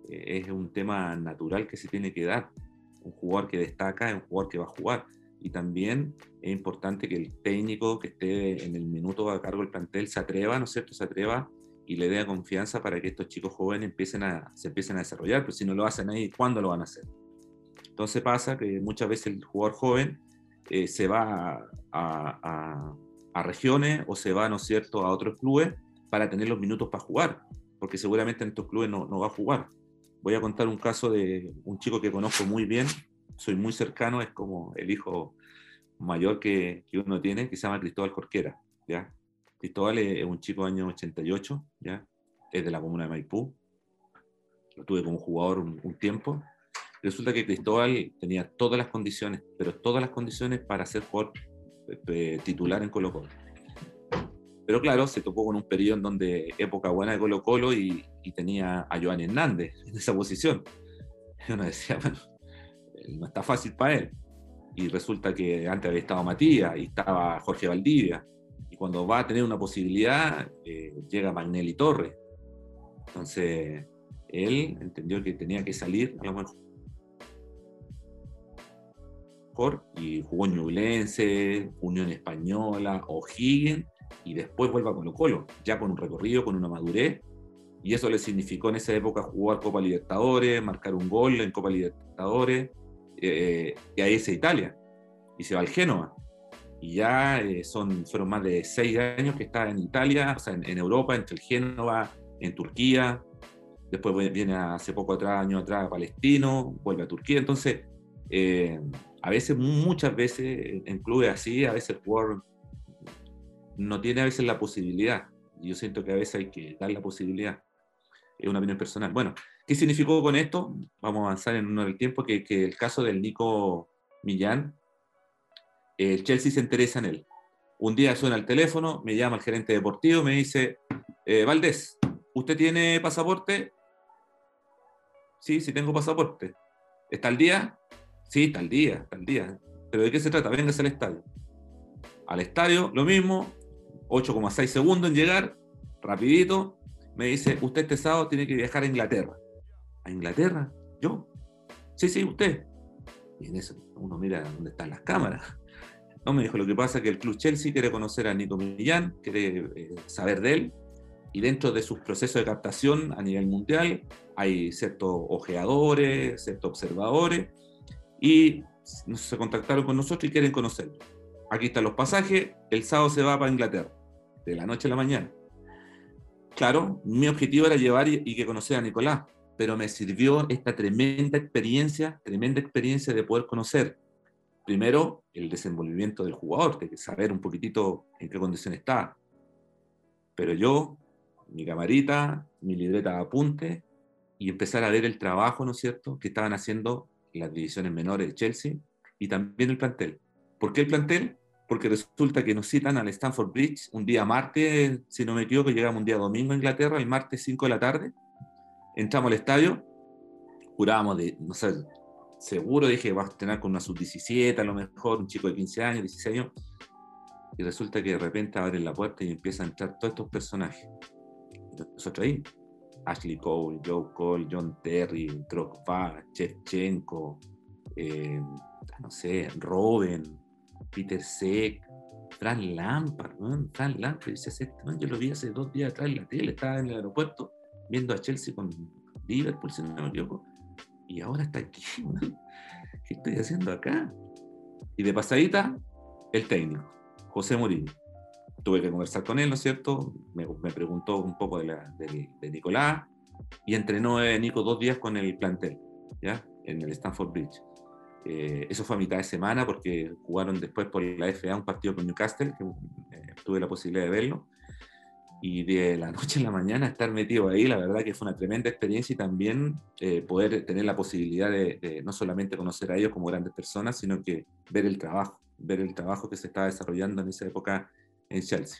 Eh, es un tema natural que se tiene que dar. Un jugador que destaca es un jugador que va a jugar. Y también es importante que el técnico que esté en el minuto a cargo del plantel se atreva, ¿no es cierto? Se atreva y le dé confianza para que estos chicos jóvenes empiecen a, se empiecen a desarrollar. Pues si no lo hacen ahí, ¿cuándo lo van a hacer? Entonces pasa que muchas veces el jugador joven eh, se va a, a, a, regiones o se va, ¿no es cierto?, a otros clubes para tener los minutos para jugar, porque seguramente en estos clubes no, no va a jugar. Voy a contar un caso de un chico que conozco muy bien, soy muy cercano, es como el hijo mayor que, que uno tiene, que se llama Cristóbal Jorquera, ¿ya? Cristóbal es un chico año 88, ¿ya? Es de la comuna de Maipú. Lo tuve como jugador un, un tiempo. Resulta que Cristóbal tenía todas las condiciones, pero todas las condiciones para ser jugador eh, titular en Colo Colo. Pero claro, se tocó con un periodo en donde época buena de Colo Colo y, y tenía a Joan Hernández en esa posición. Y uno decía, bueno, no está fácil para él. Y resulta que antes había estado Matías y estaba Jorge Valdivia. Y cuando va a tener una posibilidad, eh, llega Magnelli Torres. Entonces, él entendió que tenía que salir a lo mejor y jugó en Ñublense, Unión Española, O'Higgins y después vuelva a Colo Colo, ya con un recorrido, con una madurez, y eso le significó en esa época jugar Copa Libertadores, marcar un gol en Copa Libertadores, eh, y ahí es Italia, y se va al Génova. Y ya eh, son, fueron más de seis años que está en Italia, o sea, en, en Europa, entre el Génova, en Turquía, después viene hace poco atrás, año atrás, a Palestino, vuelve a Turquía. Entonces, eh, a veces, muchas veces, en clubes así, a veces el jugador no tiene a veces la posibilidad. Yo siento que a veces hay que dar la posibilidad. Es una opinión personal. Bueno, ¿qué significó con esto? Vamos a avanzar en uno del tiempo, que, que el caso del Nico Millán, el Chelsea se interesa en él. Un día suena el teléfono, me llama el gerente deportivo, me dice, eh, Valdés, ¿usted tiene pasaporte? Sí, sí tengo pasaporte. ¿Está al día? Sí, está al día, está al día. ¿Pero de qué se trata? Véngase al estadio. Al estadio, lo mismo, 8,6 segundos en llegar, rapidito. Me dice, usted este sábado tiene que viajar a Inglaterra. ¿A Inglaterra? ¿Yo? Sí, sí, usted. Y en eso uno mira dónde están las cámaras. No, me dijo, lo que pasa es que el Club Chelsea quiere conocer a Nico Millán, quiere eh, saber de él, y dentro de sus procesos de captación a nivel mundial hay ciertos ojeadores, ciertos observadores, y se contactaron con nosotros y quieren conocerlo. Aquí están los pasajes, el sábado se va para Inglaterra, de la noche a la mañana. Claro, mi objetivo era llevar y, que conociera a Nicolás, pero me sirvió esta tremenda experiencia, tremenda experiencia de poder conocer, primero, el desenvolvimiento del jugador, de saber un poquitito en qué condición está. Pero yo mi camarita, mi libreta de apunte y empezar a ver el trabajo, ¿no es cierto?, que estaban haciendo las divisiones menores de Chelsea y también el plantel. ¿Por qué el plantel? Porque resulta que nos citan al Stanford Bridge un día martes, si no me equivoco, llegamos un día domingo a Inglaterra, el martes 5 de la tarde, entramos al estadio, jurábamos de, no sé, seguro dije, vas a tener con una sub-17 a lo mejor, un chico de 15 años, 16 años, y resulta que de repente abren la puerta y empiezan a entrar todos estos personajes nosotros ahí. Ashley Cole, Joe Cole, John Terry, Drogba, Chevchenko, eh, no sé, Robin, Peter Seck, Fran Lampard. Fran Lampard, dice, yo lo vi hace dos días atrás en la tele, estaba en el aeropuerto viendo a Chelsea con Liverpool, si no me equivoco, y ahora está aquí, ¿qué estoy haciendo acá? Y de pasadita, el técnico, José Mourinho tuve que conversar con él, ¿no es cierto? Me, me preguntó un poco de, la, de, de, Nicolás y entrenó eh, Nico dos días con el plantel, ¿ya? En el Stanford Bridge. Eh, eso fue a mitad de semana porque jugaron después por la FA un partido con Newcastle, que eh, tuve la posibilidad de verlo. Y de la noche a la mañana estar metido ahí, la verdad que fue una tremenda experiencia y también eh, poder tener la posibilidad de, de, no solamente conocer a ellos como grandes personas, sino que ver el trabajo, ver el trabajo que se estaba desarrollando en esa época en Chelsea.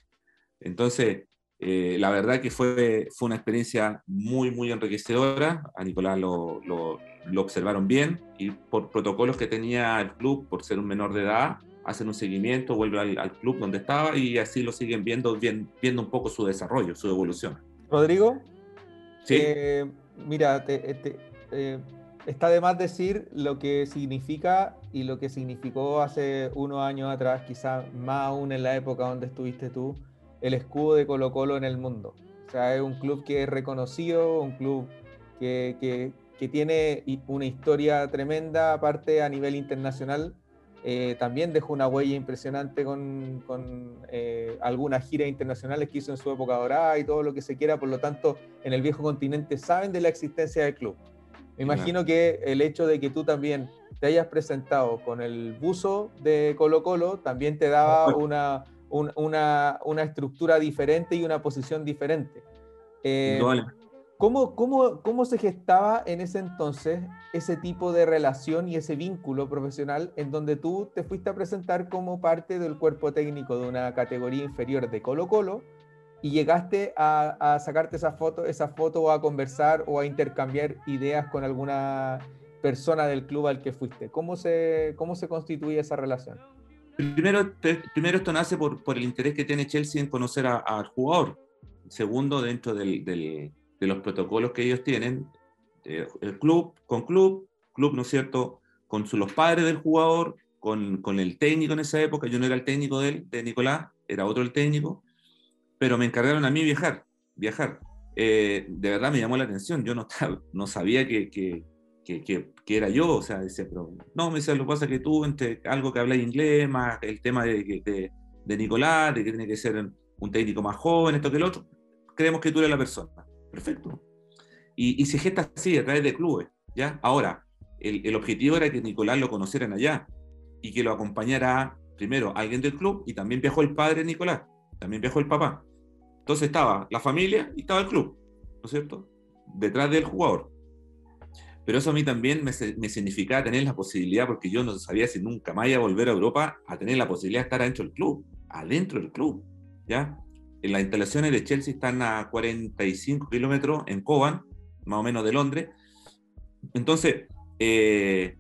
Entonces, eh, la verdad que fue, fue una experiencia muy, muy enriquecedora. A Nicolás lo, lo, lo, observaron bien y por protocolos que tenía el club, por ser un menor de edad, hacen un seguimiento, vuelve al, al club donde estaba y así lo siguen viendo, bien, viendo un poco su desarrollo, su evolución. Rodrigo, sí. Eh, mira, te, te, eh, está de más decir lo que significa y lo que significó hace unos años atrás, quizás más aún en la época donde estuviste tú, el escudo de Colo Colo en el mundo. O sea, es un club que es reconocido, un club que, que, que tiene una historia tremenda, aparte a nivel internacional. Eh, también dejó una huella impresionante con, con eh, algunas giras internacionales que hizo en su época dorada y todo lo que se quiera. Por lo tanto, en el viejo continente saben de la existencia del club. Me imagino que el hecho de que tú también te hayas presentado con el buzo de Colo Colo también te daba una, un, una, una, estructura diferente y una posición diferente. Eh. ¿cómo, cómo, ¿Cómo se gestaba en ese entonces ese tipo de relación y ese vínculo profesional en donde tú te fuiste a presentar como parte del cuerpo técnico de una categoría inferior de Colo Colo? y llegaste a, a, sacarte esa foto, esa foto o a conversar o a intercambiar ideas con alguna persona del club al que fuiste. ¿Cómo se, cómo se constituye esa relación? Primero, primero esto nace por, por, el interés que tiene Chelsea en conocer al jugador. Segundo, dentro del, del, de los protocolos que ellos tienen, eh, el club con club, club, ¿no es cierto?, con su, los padres del jugador, con, con el técnico en esa época, yo no era el técnico de él, de Nicolás, era otro el técnico, pero me encargaron a mí viajar, viajar. Eh, de verdad me llamó la atención, yo no, no sabía que, que, que, que, era yo, o sea, decía, pero no, me decía, lo que pasa es que tú, entre algo que habla inglés, más el tema de, de, de Nicolás, de que tiene que ser un técnico más joven, esto que el otro, creemos que tú eres la persona. Perfecto. Y, y se gesta así, a través de clubes, ¿ya? Ahora, el, el, objetivo era que Nicolás lo conocieran allá y que lo acompañara primero alguien del club y también viajó el padre Nicolás, también viajó el papá. Entonces estaba la familia y estaba el club, ¿no es cierto? Detrás del jugador. Pero eso a mí también me, me, significaba tener la posibilidad, porque yo no sabía si nunca más iba a volver a Europa, a tener la posibilidad de estar adentro del club, adentro del club, ¿ya? En las instalaciones de Chelsea están a 45 kilómetros en Coban, más o menos de Londres. Entonces, eh,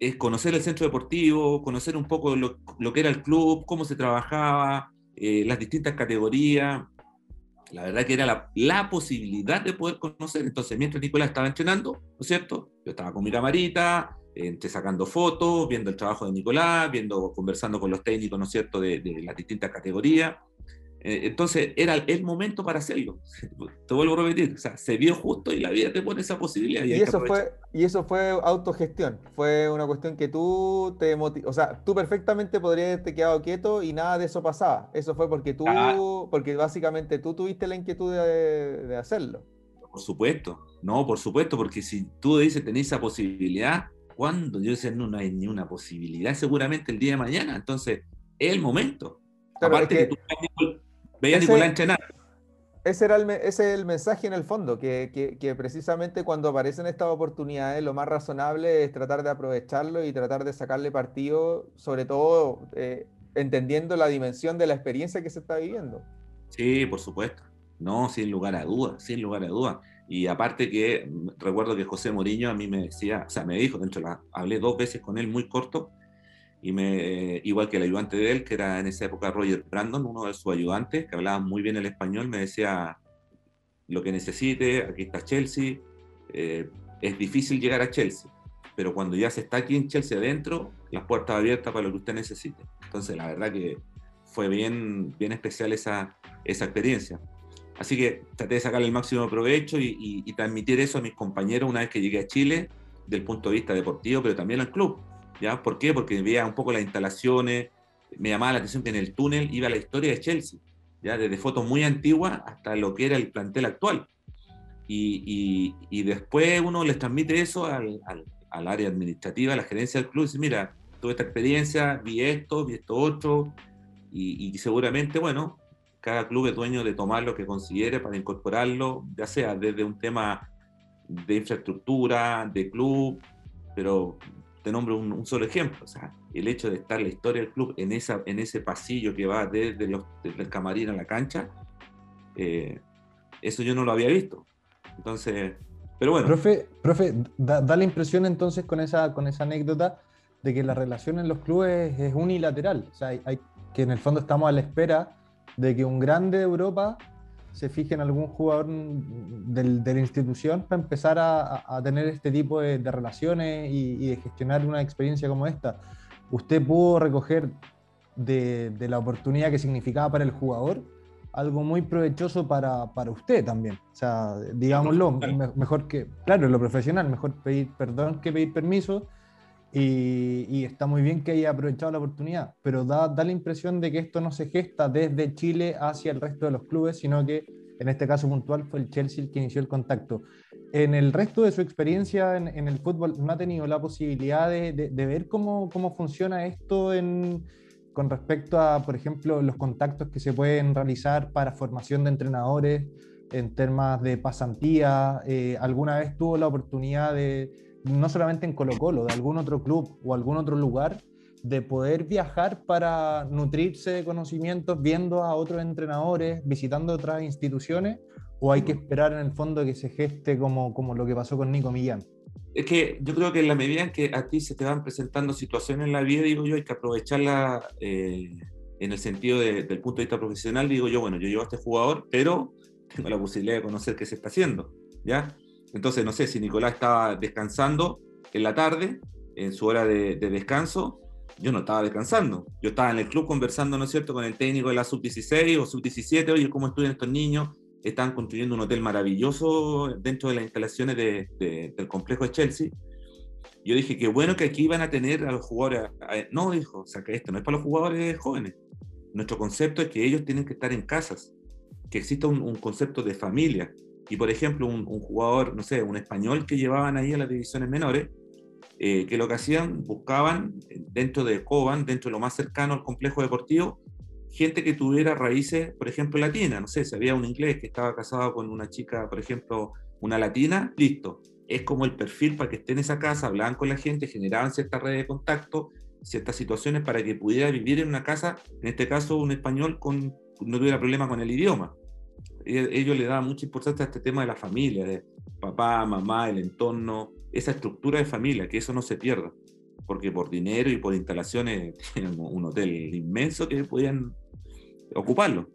es conocer el centro deportivo, conocer un poco lo, lo que era el club, cómo se trabajaba, eh, las distintas categorías. La verdad que era la, posibilidad de poder conocer. Entonces, mientras Nicolás estaba entrenando, ¿no es cierto? Yo estaba con mi camarita, entre sacando fotos, viendo el trabajo de Nicolás, viendo, conversando con los técnicos, ¿no es cierto?, de, de las distintas categorías. Eh, entonces era el momento para hacerlo. Te vuelvo a repetir, o sea, se vio justo y la vida te pone esa posibilidad. Y, y eso, fue, y eso fue autogestión, fue una cuestión que tú te o sea, tú perfectamente podrías haberte quedado quieto y nada de eso pasaba. Eso fue porque tú, ah. porque básicamente tú tuviste la inquietud de, de, hacerlo. Por supuesto, no, por supuesto, porque si tú dices tenés esa posibilidad, cuando yo decía no, no hay ni una posibilidad, seguramente el día de mañana, entonces es el momento. Claro, Aparte es que, que tú Veía a Nicolás entrenar. Ese, era el, ese es el mensaje en el fondo, que, que, que, precisamente cuando aparecen estas oportunidades, lo más razonable es tratar de aprovecharlo y tratar de sacarle partido, sobre todo eh, entendiendo la dimensión de la experiencia que se está viviendo. Sí, por supuesto. No, sin lugar a dudas, sin lugar a dudas. Y aparte que recuerdo que José Moriño a mí me decía, o sea, me dijo, dentro la, hablé dos veces con él muy corto, y me, igual que el ayudante de él, que era en esa época Roger Brandon, uno de sus ayudantes, que hablaba muy bien el español, me decía, lo que necesite, aquí está Chelsea, eh, es difícil llegar a Chelsea, pero cuando ya se está aquí en Chelsea adentro, las puertas abiertas para lo que usted necesite. Entonces, la verdad que fue bien, bien especial esa, esa experiencia. Así que traté de sacarle el máximo provecho y, y, y transmitir eso a mis compañeros una vez que llegué a Chile, del punto de vista deportivo, pero también al club ¿ya? ¿Por qué? Porque veía un poco las instalaciones, me llamaba la atención que en el túnel iba la historia de Chelsea, ¿ya? Desde fotos muy antiguas hasta lo que era el plantel actual. Y, y, y después uno les transmite eso al, al, al, área administrativa, a la gerencia del club, y dice, mira, tuve esta experiencia, vi esto, vi esto otro, y, y seguramente, bueno, cada club es dueño de tomar lo que considere para incorporarlo, ya sea desde un tema de infraestructura, de club, pero te nombro un, un, solo ejemplo, o sea, el hecho de estar la historia del club en, esa, en ese pasillo que va desde, los, desde el camarín a la cancha, eh, eso yo no lo había visto. Entonces, pero bueno. Profe, profe da, da, la impresión entonces con esa, con esa anécdota de que la relación en los clubes es unilateral, o sea, hay, hay, que en el fondo estamos a la espera de que un grande de Europa se fije en algún jugador del, de la institución para empezar a, a tener este tipo de, de relaciones y, y, de gestionar una experiencia como esta. ¿Usted pudo recoger de, de, la oportunidad que significaba para el jugador algo muy provechoso para, para usted también? O sea, digámoslo, me, mejor que, claro, lo profesional, mejor pedir perdón que pedir permiso y, está muy bien que haya aprovechado la oportunidad, pero da, da, la impresión de que esto no se gesta desde Chile hacia el resto de los clubes, sino que en este caso puntual fue el Chelsea el que inició el contacto. En el resto de su experiencia en, el fútbol, ¿no ha tenido la posibilidad de, de, de ver cómo, cómo, funciona esto en, con respecto a, por ejemplo, los contactos que se pueden realizar para formación de entrenadores en temas de pasantía? Eh, ¿Alguna vez tuvo la oportunidad de no solamente en Colo Colo, de algún otro club o algún otro lugar, de poder viajar para nutrirse de conocimientos viendo a otros entrenadores, visitando otras instituciones, o hay que esperar en el fondo que se geste como, como lo que pasó con Nico Millán? Es que yo creo que en la medida en que a ti se te van presentando situaciones en la vida, digo yo, hay que aprovecharla eh, en el sentido de, del punto de vista profesional, digo yo, bueno, yo llevo a este jugador, pero tengo la posibilidad de conocer qué se está haciendo, ¿ya? Entonces, no sé si Nicolás estaba descansando en la tarde, en su hora de, de descanso, yo no estaba descansando. Yo estaba en el club conversando, ¿no es cierto?, con el técnico de la sub-16 o sub-17, oye, ¿cómo estudian estos niños? Están construyendo un hotel maravilloso dentro de las instalaciones del complejo de Chelsea. Yo dije, qué bueno que aquí van a tener a los jugadores. No, dijo, o sea, que esto no es para los jugadores jóvenes. Nuestro concepto es que ellos tienen que estar en casas, que exista un, concepto de familia. Y por ejemplo, un, un, jugador, no sé, un español que llevaban ahí a las divisiones menores, eh, que lo que hacían, buscaban dentro de Coban, dentro de lo más cercano al complejo deportivo, gente que tuviera raíces, por ejemplo, latinas. No sé, si había un inglés que estaba casado con una chica, por ejemplo, una latina, listo. Es como el perfil para que esté en esa casa, hablaban con la gente, generaban ciertas redes de contacto, ciertas situaciones para que pudiera vivir en una casa, en este caso un español con, no tuviera problema con el idioma. E, ellos le daban mucha importancia a este tema de la familia, de papá, mamá, el entorno, esa estructura de familia, que eso no se pierda, porque por dinero y por instalaciones tienen un hotel inmenso que podían ocuparlo,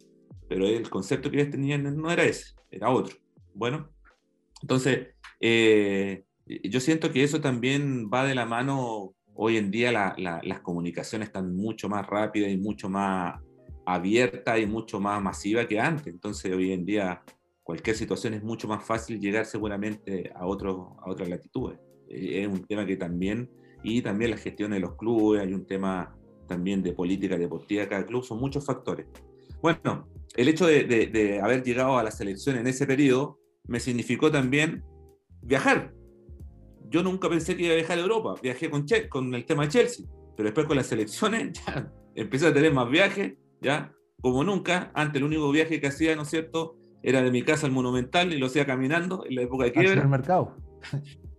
pero el concepto que ellos tenían no era ese, era otro. Bueno, entonces, eh, yo siento que eso también va de la mano, hoy en día las comunicaciones están mucho más rápidas y mucho más abiertas y mucho más masivas que antes, entonces hoy en día cualquier situación es mucho más fácil llegar seguramente a, otro, a otras latitudes. Eh, es un tema que también, y también la gestión de los clubes, hay un tema también de política deportiva de cada club, son muchos factores. Bueno, el hecho de, de, haber llegado a la selección en ese periodo me significó también viajar. Yo nunca pensé que iba a viajar a Europa, viajé con, che, con el tema de Chelsea, pero después con las selecciones ya empecé a tener más viajes, ya como nunca. Antes el único viaje que hacía, ¿no es cierto?, era de mi casa al Monumental y lo hacía caminando en la época de quiebra. el mercado.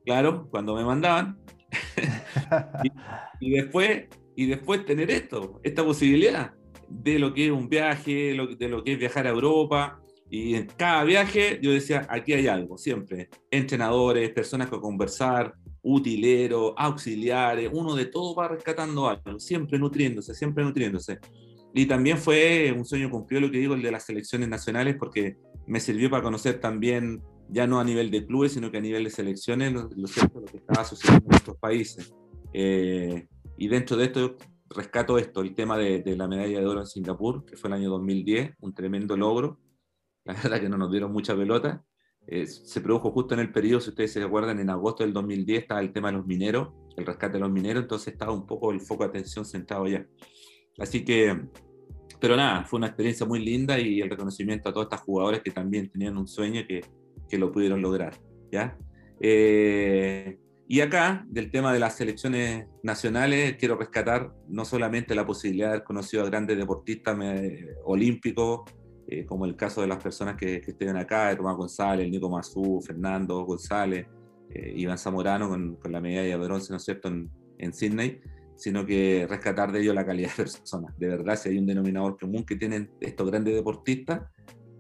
Claro, cuando me mandaban. y, después, y después tener esto, esta posibilidad de lo que es un viaje, de lo que es viajar a Europa. Y en cada viaje yo decía, aquí hay algo, siempre. Entrenadores, personas con conversar, utileros, auxiliares, uno de todo va rescatando algo, siempre nutriéndose, siempre nutriéndose. Y también fue un sueño cumplido lo que digo, el de las selecciones nacionales, porque me sirvió para conocer también, ya no a nivel de clubes, sino que a nivel de selecciones, lo, lo, lo que estaba sucediendo en nuestros países. Eh, y dentro de esto rescato esto, el tema de, de, la medalla de oro en Singapur, que fue el año 2010, un tremendo logro. La verdad que no nos dieron mucha pelota. Eh, se produjo justo en el periodo, si ustedes se acuerdan, en agosto del 2010 estaba el tema de los mineros, el rescate de los mineros, entonces estaba un poco el foco de atención centrado allá. Así que pero nada, fue una experiencia muy linda y el reconocimiento a todos estos jugadores que también tenían un sueño que, que lo pudieron lograr. ¿ya? Eh, y acá, del tema de las selecciones nacionales, quiero rescatar no solamente la posibilidad de haber conocido a grandes deportistas olímpicos, eh, como el caso de las personas que, que estén acá, Tomás González, Nico Mazú, Fernando González, eh, Iván Zamorano con, con, la medalla de bronce, ¿no es cierto?, en, en Sydney, sino que rescatar de ellos la calidad de personas. De verdad, si hay un denominador común que tienen estos grandes deportistas,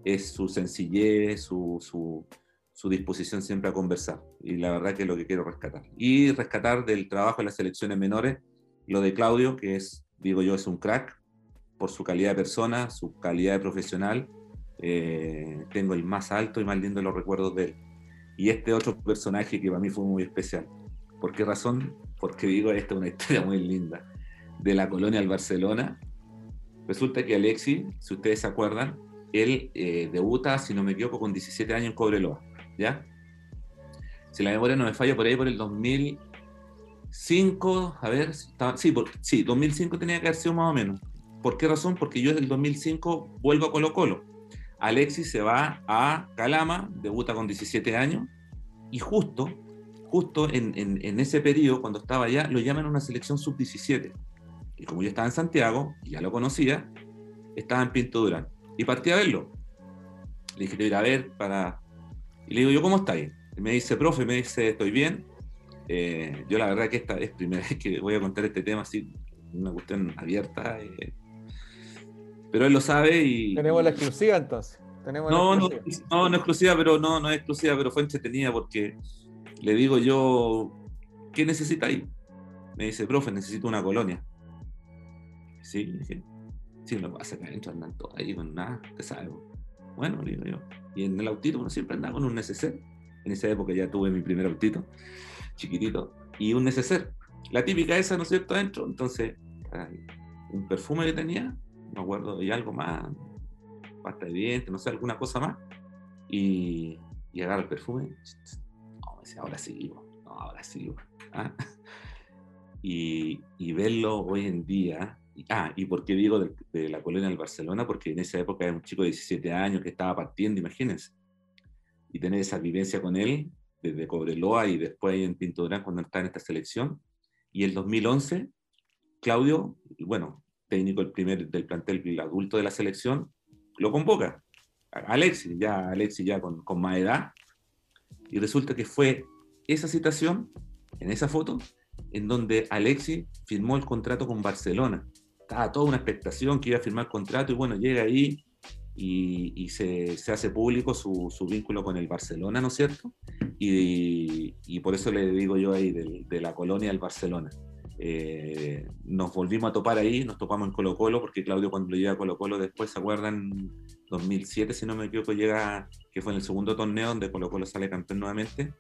es su sencillez, su, su, su, disposición siempre a conversar. Y la verdad que es lo que quiero rescatar. Y rescatar del trabajo de las selecciones menores, lo de Claudio, que es, digo yo, es un crack por su calidad de persona, su calidad de profesional. Eh, tengo el más alto y más lindo de los recuerdos de él. Y este otro personaje que para mí fue muy especial. ¿Por qué razón? porque digo, esta es una historia muy linda, de la colonia al Barcelona. Resulta que Alexi, si ustedes se acuerdan, él eh, debuta, si no me equivoco, con 17 años en Cobreloa, ¿ya? Si la memoria no me falla, por ahí por el 2005, a ver, sí, por, sí, 2005 tenía que haber sido más o menos. ¿Por qué razón? Porque yo desde el 2005 vuelvo a Colo Colo. Alexis se va a Calama, debuta con 17 años, y justo justo en, ese periodo, cuando estaba allá, lo llaman a una selección sub-17. Y como yo estaba en Santiago, y ya lo conocía, estaba en Pinto Durán. Y partí a verlo. Le dije, te voy a ir a ver para... Y le digo, ¿yo cómo estáis? Y me dice, profe, me dice, estoy bien. Eh, yo la verdad que esta es primera vez que voy a contar este tema así, una cuestión abierta. Eh. pero él lo sabe y... Tenemos la exclusiva entonces. ¿Tenemos no, no, no, no exclusiva, pero no, no es exclusiva, pero fue entretenida porque le digo yo, ¿qué necesita ahí? Me dice, profe, necesito una colonia. Sí, dije, sí, lo pasa acá adentro andan todos ahí con nada, te sabe. Bueno, le digo yo. Y en el autito uno siempre andaba con un neceser. En esa época ya tuve mi primer autito, chiquitito, y un neceser. La típica esa, ¿no es cierto?, adentro. Entonces, un perfume que tenía, me acuerdo, y algo más, pasta de dientes, no sé, alguna cosa más, y, y agarra el perfume, decía, ahora sí, no, ahora sí, ¿ah? y, y, verlo hoy en día, ah, y por qué digo de, de, la colonia del Barcelona, porque en esa época era un chico de 17 años que estaba partiendo, imagínense, y tener esa vivencia con él, desde Cobreloa y después en Pinto Durán cuando está en esta selección, y el 2011, Claudio, bueno, técnico el primer del plantel el adulto de la selección, lo convoca. Alexis, ya Alexis ya con, con más edad, y resulta que fue esa situación, en esa foto, en donde Alexis firmó el contrato con Barcelona. Estaba toda una expectación que iba a firmar contrato y bueno, llega ahí y, se, hace público su, vínculo con el Barcelona, ¿no es cierto? Y, y por eso le digo yo ahí de, de la colonia del Barcelona. Eh, nos volvimos a topar ahí, nos topamos en Colo Colo, porque Claudio cuando llega a Colo Colo después, ¿se acuerdan? 2007, si no me equivoco, llega, que fue en el segundo torneo donde Colo Colo sale campeón nuevamente.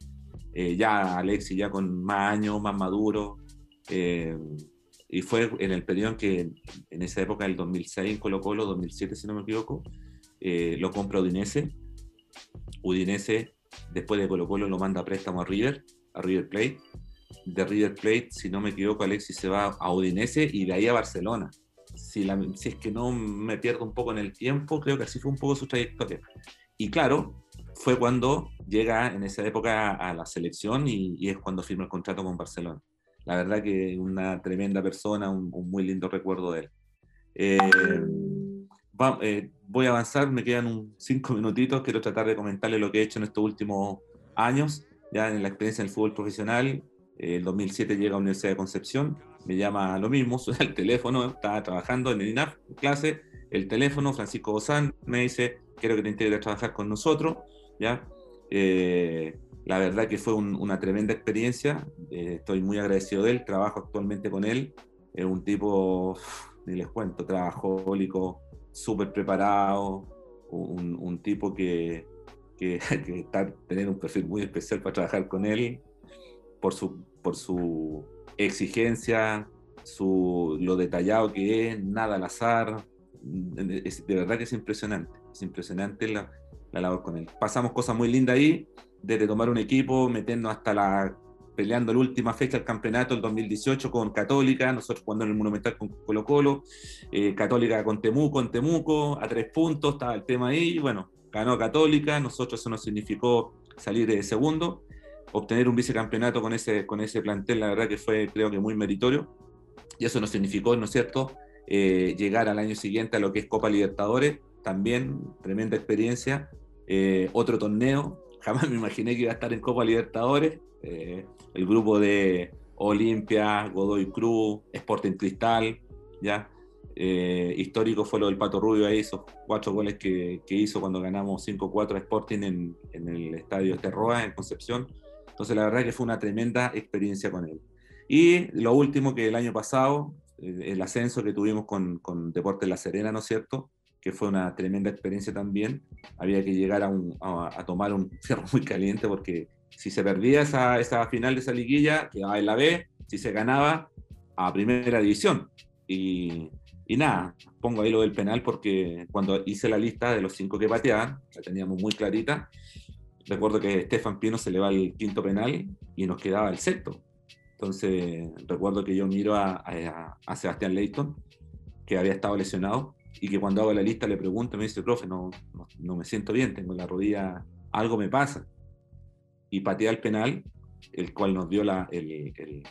Eh, ya Alexis ya con más años, más maduro. Eh, y fue en el periodo en que, en esa época del 2006 en Colo Colo, 2007 si no me equivoco, eh, lo compra Udinese. Udinese, después de Colo Colo, lo manda a préstamo a River, a River Plate de River Plate, si no me equivoco, Alexis se va a Udinese y de ahí a Barcelona. Si, la, si, es que no me pierdo un poco en el tiempo, creo que así fue un poco su trayectoria. Y claro, fue cuando llega en esa época a la selección y, y es cuando firma el contrato con Barcelona. La verdad que una tremenda persona, un, un muy lindo recuerdo de él. Eh, va, eh, voy a avanzar, me quedan un cinco minutitos, quiero tratar de comentarle lo que he hecho en estos últimos años, ya en la experiencia en el fútbol profesional, el 2007 llega a la Universidad de Concepción, me llama lo mismo, suena el teléfono, estaba trabajando en el INAF, clase, el teléfono, Francisco Bozán me dice, quiero que te integres a trabajar con nosotros, ¿ya? Eh, la verdad que fue un, una tremenda experiencia, eh, estoy muy agradecido de él, trabajo actualmente con él, es un tipo, ni les cuento, trabajólico, súper preparado, un, un, tipo que, que, que está, tener un perfil muy especial para trabajar con él, por su, por su exigencia, su, lo detallado que es, nada al azar. Es, de verdad que es impresionante, es impresionante la, la, labor con él. Pasamos cosas muy lindas ahí, desde tomar un equipo, meternos hasta la peleando la última fecha del campeonato el 2018 con Católica, nosotros jugando en el Monumental con Colo Colo, eh, Católica con Temuco, en Temuco, a tres puntos, estaba el tema ahí, bueno, ganó Católica, nosotros eso nos significó salir de segundo, obtener un vicecampeonato con ese, con ese plantel, la verdad que fue creo que muy meritorio. Y eso nos significó, ¿no es cierto?, eh, llegar al año siguiente a lo que es Copa Libertadores, también tremenda experiencia. Eh, otro torneo, jamás me imaginé que iba a estar en Copa Libertadores. Eh, el grupo de Olimpia, Godoy Cruz, Sporting Cristal, ya. histórico fue lo del Pato Rubio ahí, esos cuatro goles que, hizo cuando ganamos 5-4 a Sporting en, en el estadio Terroa en Concepción entonces, la verdad que fue una tremenda experiencia con él. Y lo último que el año pasado, eh, el ascenso que tuvimos con, con Deportes La Serena, ¿no es cierto? Que fue una tremenda experiencia también. Había que llegar a, un, a, a tomar un fierro muy caliente porque si se perdía esa, esa final de esa liguilla, quedaba en la B, si se ganaba, a primera división. Y, y nada, pongo ahí lo del penal porque cuando hice la lista de los cinco que pateaban, la teníamos muy clarita, recuerdo que Stefan Pino se le va el quinto penal y nos quedaba el sexto. Entonces, recuerdo que yo miro a, a, Sebastián Leighton, que había estado lesionado, y que cuando hago la lista le pregunto, me dice, profe, no, no, me siento bien, tengo la rodilla, algo me pasa. Y patea el penal, el cual nos dio el,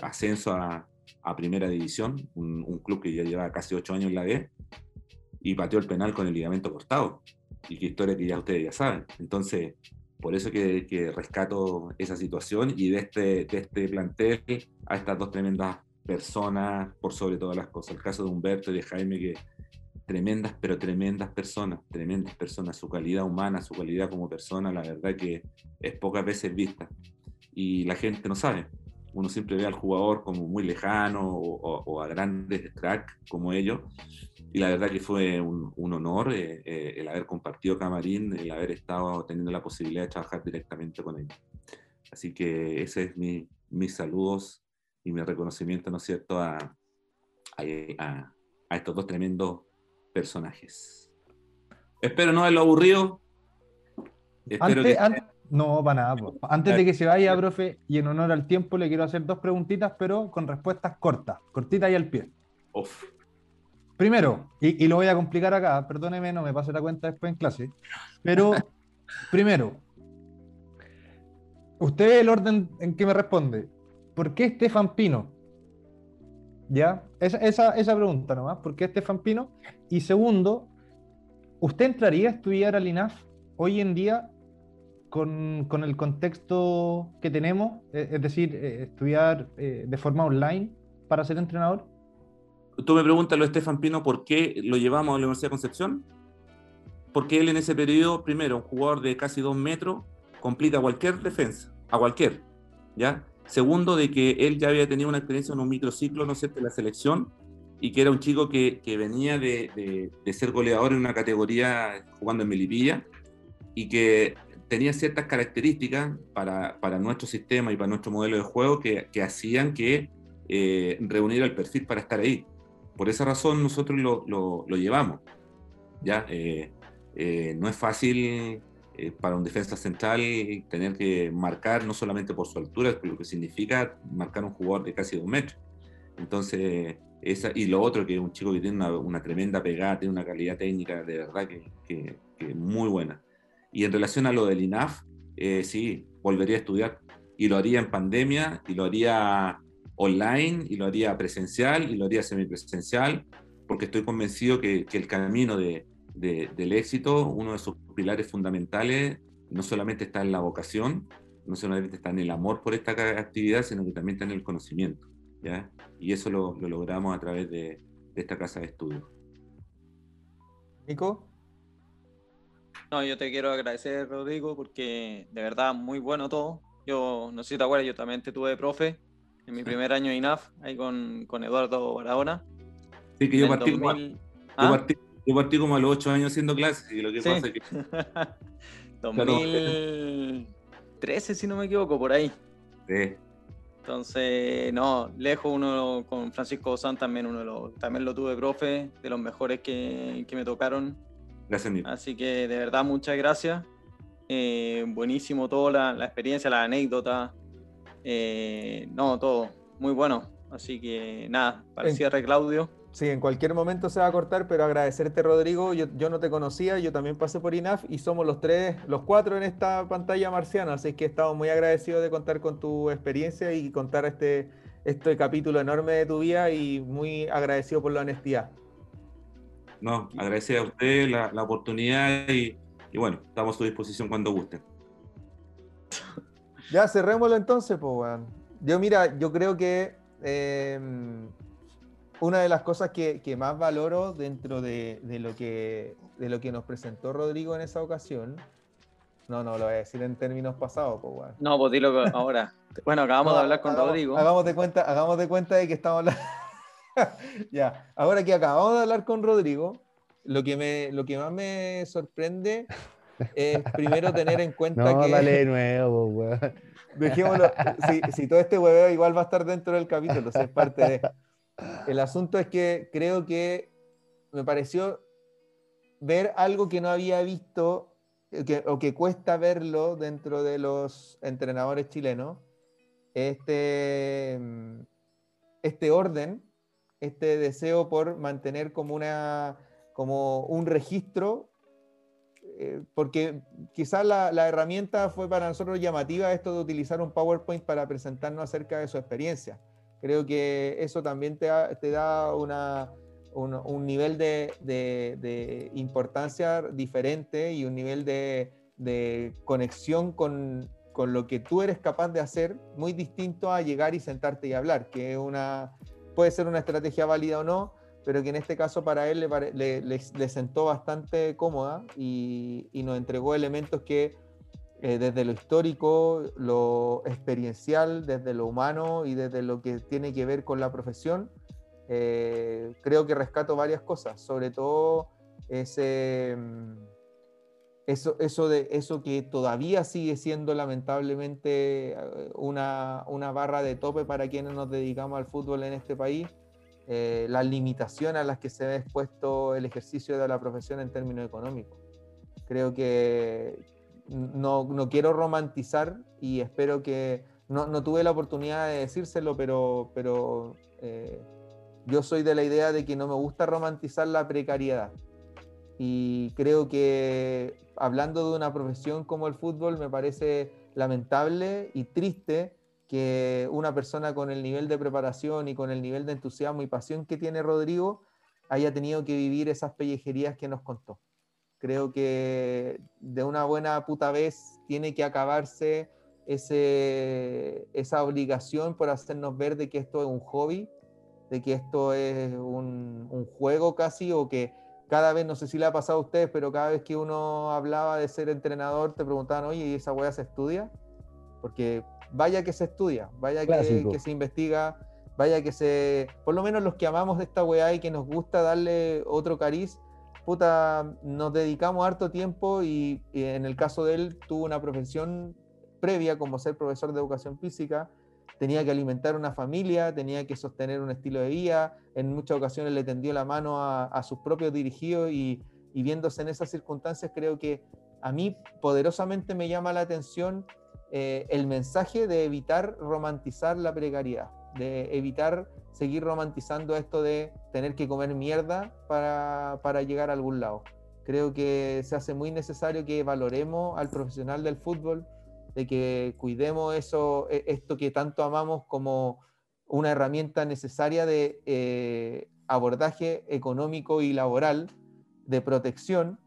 ascenso a, a Primera División, un, un, club que ya lleva casi ocho años en la B, y pateó el penal con el ligamento cortado y qué historia que ya ustedes ya saben. Entonces, por eso que, que, rescato esa situación y de este, de este plantel a estas dos tremendas personas por sobre todas las cosas. El caso de Humberto y de Jaime, que tremendas, pero tremendas personas, tremendas personas. Su calidad humana, su calidad como persona, la verdad que es pocas veces vista. Y la gente no sabe. Uno siempre ve al jugador como muy lejano o, o, o a grandes cracks como ellos, y la verdad que fue un, un honor eh, eh, el haber compartido camarín, el haber estado teniendo la posibilidad de trabajar directamente con ellos. Así que ese es mi, mis saludos y mi reconocimiento, ¿no es cierto?, a, a, a estos dos tremendos personajes. Espero no haberlo aburrido. Espero Antes, que- no, para nada. po. Antes de que se vaya, profe, y en honor al tiempo, le quiero hacer dos preguntitas, pero con respuestas cortas, cortitas y al pie. Uf. Primero, y, y lo voy a complicar acá, perdóneme, no me pase la cuenta después en clase, pero primero, usted ve el orden en que me responde. ¿Por qué Estefan Pino? ¿Ya? Esa, esa, esa pregunta nomás, ¿por qué Estefan Pino? Y segundo, ¿usted entraría a estudiar al INAF hoy en día con, con el contexto que tenemos? Eh, Es decir, eh, estudiar eh, de forma online para ser entrenador. Tú me preguntas lo Estefan Pino, ¿por qué lo llevamos a la Universidad de Concepción? Porque él en ese periodo, primero, un jugador de casi dos metros, complica cualquier defensa, a cualquier, ¿ya? Segundo, de que él ya había tenido una experiencia en un microciclo, ¿no es cierto?, en la selección, y que era un chico que, que venía de, de- de ser goleador en una categoría jugando en Melipilla, y que tenía ciertas características para, para nuestro sistema y para nuestro modelo de juego que, que hacían que eh, reunir el perfil para estar ahí. Por esa razón nosotros lo, lo- lo llevamos. ¿ya? Eh, eh, no es fácil eh, para un defensa central tener que marcar no solamente por su altura, lo que significa marcar un jugador de casi dos metros. Entonces, esa, y lo otro que es un chico que tiene una, una tremenda pegada, tiene una calidad técnica de verdad que, que- que muy buena. Y en relación a lo del INAF, eh, sí, volvería a estudiar y lo haría en pandemia y lo haría online y lo haría presencial y lo haría semipresencial porque estoy convencido que, que el camino de, de- del éxito, uno de sus pilares fundamentales, no solamente está en la vocación, no solamente está en el amor por esta actividad, sino que también está en el conocimiento. ¿ya? Y eso lo, lo logramos a través de, de esta casa de estudio. Nico, No, yo te quiero agradecer, Rodrigo, porque de verdad muy bueno todo. Yo, no sé si te acuerdas, yo también te tuve de profe en mi primer año de INAF, ahí con, con Eduardo Barahona. Así que yo en el partí, como, 2000 yo, ¿Ah? partí, yo partí como a los ocho años haciendo clases y lo que Sí. pasa es que 2013, si no me equivoco, por ahí. eh, Entonces, no, lejos uno con Francisco San también uno de los, también lo tuve profe, de los mejores que, que me tocaron. gracias Nico. Así que de verdad muchas gracias. Eh, buenísimo todo, la, la experiencia, la anécdota. Eh, no, todo, muy bueno. Así que nada, para el cierre, Claudio. sí, en cualquier momento se va a cortar, pero agradecerte, Rodrigo. Yo, yo no te conocía, yo también pasé por INAF y somos los tres, los cuatro en esta pantalla marciana, así que estamos muy agradecidos de contar con tu experiencia y contar este, este capítulo enorme de tu vida y muy agradecido por la honestidad. No, agradecer a usted la, la oportunidad y, y bueno, estamos a su disposición cuando gusten. Ya, cerrémoslo entonces, pues, weón. Yo, mira, yo creo que eh, una de las cosas que, que más valoro dentro de, de lo que, de lo que nos presentó Rodrigo en esa ocasión, no, no, lo voy a decir en términos pasados, pues, weón. No, pues dilo ahora. Bueno, acabamos No, de hablar con hagamos- Rodrigo. Hagamos de cuenta, hagamos de cuenta de que estamos hablando. ya, ahora que acabamos de hablar con Rodrigo, lo que, me, lo que más me sorprende es primero tener en cuenta No, que. dale de nuevo, weón. Dejémoslo. Si, si todo este hueveo igual va a estar dentro del capítulo, es parte de. El asunto es que creo que me pareció ver algo que no había visto eh, que- o que cuesta verlo dentro de los entrenadores chilenos. Este, mm, este orden, este deseo por mantener como, una, como un registro eh, porque quizás la, herramienta fue para nosotros llamativa esto de utilizar un PowerPoint para presentarnos acerca de su experiencia. Creo que eso también te, da- un, nivel de, importancia diferente y un nivel de, conexión con, con lo que tú eres capaz de hacer muy distinto a llegar y sentarte y hablar, que una, puede ser una estrategia válida o no, pero que en este caso para él le, le- le- le sentó bastante cómoda y, y nos entregó elementos que eh, desde lo histórico, lo experiencial, desde lo humano y desde lo que tiene que ver con la profesión, eh, creo que rescato varias cosas, sobre todo ese, mm, eso, eso, de, eso que todavía sigue siendo lamentablemente eh, una, una barra de tope para quienes nos dedicamos al fútbol en este país, eh, las limitaciones a las que se ve expuesto el ejercicio de la profesión en términos económicos. Creo que no, no quiero romantizar y espero que, no, no, tuve la oportunidad de decírselo, pero, pero eh, yo soy de la idea de que no me gusta romantizar la precariedad. Y creo que hablando de una profesión como el fútbol, me parece lamentable y triste que una persona con el nivel de preparación y con el nivel de entusiasmo y pasión que tiene Rodrigo haya tenido que vivir esas pellejerías que nos contó. Creo que de una buena puta vez tiene que acabarse ese, esa obligación por hacernos ver de que esto es un hobby, de que esto es un, juego casi, o que cada vez, no sé si le ha pasado a ustedes, pero cada vez que uno hablaba de ser entrenador, te preguntaban, oye, ¿y esa weá se estudia? Porque vaya que se estudia, vaya que, que, se investiga, vaya que se. Por lo menos los que amamos de esta weá y que nos gusta darle otro cariz, puta, nos dedicamos harto tiempo y, y en el caso de él tuvo una profesión previa como ser profesor de educación física tenía que alimentar una familia, tenía que sostener un estilo de vida, en muchas ocasiones le tendió la mano a, sus propios dirigidos y, viéndose en esas circunstancias creo que a mí poderosamente me llama la atención eh, el mensaje de evitar romantizar la precariedad, de evitar seguir romantizando esto de tener que comer mierda para, para llegar a algún lado. Creo que se hace muy necesario que valoremos al profesional del fútbol, de que cuidemos eso, e, esto que tanto amamos como una herramienta necesaria de eh, abordaje económico y laboral, de protección,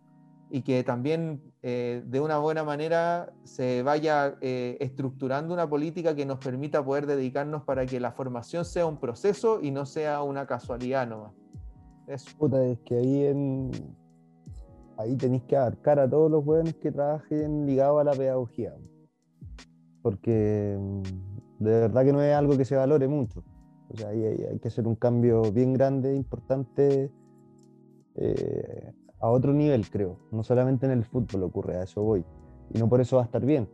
y que también eh, de una buena manera se vaya eh, estructurando una política que nos permita poder dedicarnos para que la formación sea un proceso y no sea una casualidad nomás. Eso. Puta, es que ahí en, ahí tenéis que abarcar a todos los jóvenes que trabajen ligados a la pedagogía porque mm, de verdad que no es algo que se valore mucho. O sea, hay, que hacer un cambio bien grande, importante, eh, a otro nivel, creo. No solamente en el fútbol ocurre, a eso voy. Y no por eso va a estar bien.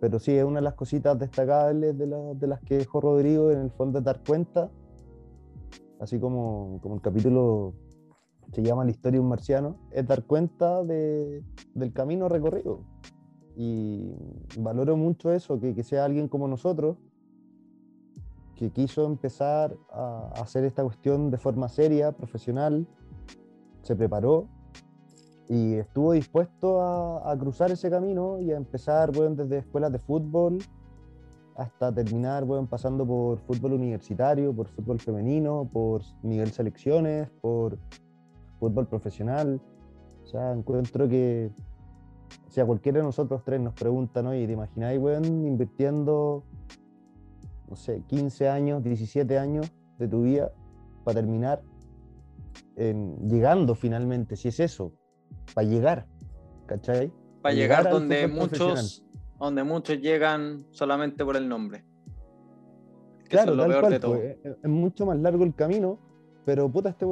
Pero sí, es una de las cositas destacables de, de las que dejó Rodrigo, en el fondo de dar cuenta, así como, como el capítulo se llama La historia de un marciano, es dar cuenta de, del camino recorrido y valoro mucho eso, que, que, sea alguien como nosotros, que quiso empezar a hacer esta cuestión de forma seria, profesional, se preparó y estuvo dispuesto a, a cruzar ese camino y a empezar bueno, desde escuelas de fútbol hasta terminar bueno, pasando por fútbol universitario, por fútbol femenino, por nivel selecciones, por fútbol profesional. O sea, encuentro que si a cualquiera de nosotros tres nos preguntan, oye, ¿te imagináis, weón, invirtiendo, no sé, 15 años, 17 años de tu vida para terminar en, llegando finalmente, si es eso, para llegar, ¿cachai? Para llegar, donde muchos, donde muchos llegan solamente por el nombre. claro, es lo peor de todo. Pues, es, mucho más largo el camino, pero puta, este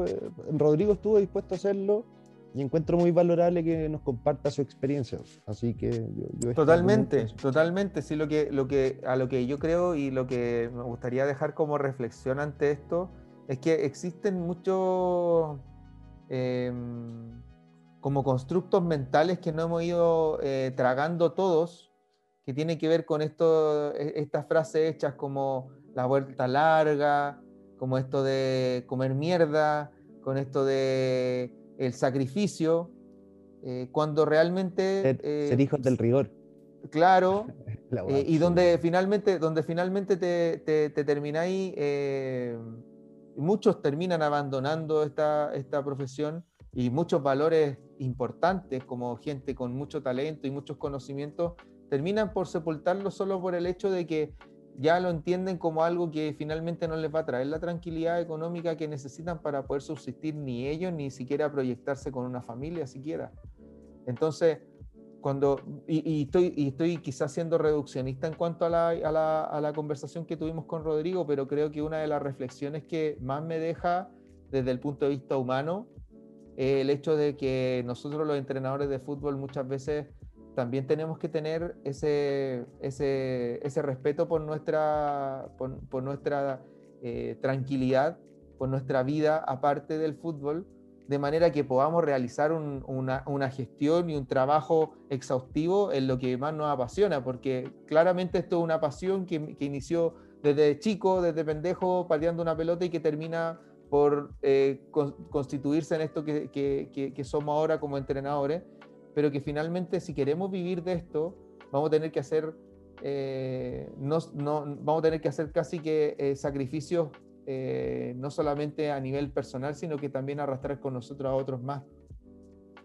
Rodrigo estuvo dispuesto a hacerlo y encuentro muy valorable que nos comparta su experiencia. Así que yo, totalmente, totalmente. Sí, lo que, lo que, a lo que yo creo y lo que me gustaría dejar como reflexión ante esto es que existen muchos em, como constructos mentales que no hemos ido eh, tragando todos, que tiene que ver con esto, e, estas frases hechas como la vuelta larga, como esto de comer mierda, con esto de el sacrificio, eh, cuando realmente... Ser, eh, hijos del rigor. Claro, eh, y donde finalmente, donde finalmente te, te, termináis, muchos terminan abandonando esta, esta profesión y muchos valores importantes como gente con mucho talento y muchos conocimientos terminan por sepultarlo solo por el hecho de que ya lo entienden como algo que finalmente no les va a traer la tranquilidad económica que necesitan para poder subsistir ni ellos, ni siquiera proyectarse con una familia siquiera. Entonces, cuando, y, estoy, y estoy quizás siendo reduccionista en cuanto a la, a, la, a la, conversación que tuvimos con Rodrigo, pero creo que una de las reflexiones que más me deja desde el punto de vista humano, el hecho de que nosotros los entrenadores de fútbol muchas veces también tenemos que tener ese, ese, ese respeto por nuestra, por, nuestra eh, tranquilidad, con nuestra vida aparte del fútbol, de manera que podamos realizar un- una, una gestión y un trabajo exhaustivo en lo que más nos apasiona, porque claramente esto es una pasión que, que inició desde chico, desde pendejo, pateando una pelota y que termina por eh, con- constituirse en esto que, que- que- que somos ahora como entrenadores, pero que finalmente si queremos vivir de esto, vamos a tener que hacer, eh, no, no- vamos a tener que hacer casi que eh, sacrificios eh, no solamente a nivel personal, sino que también arrastrar con nosotros a otros más.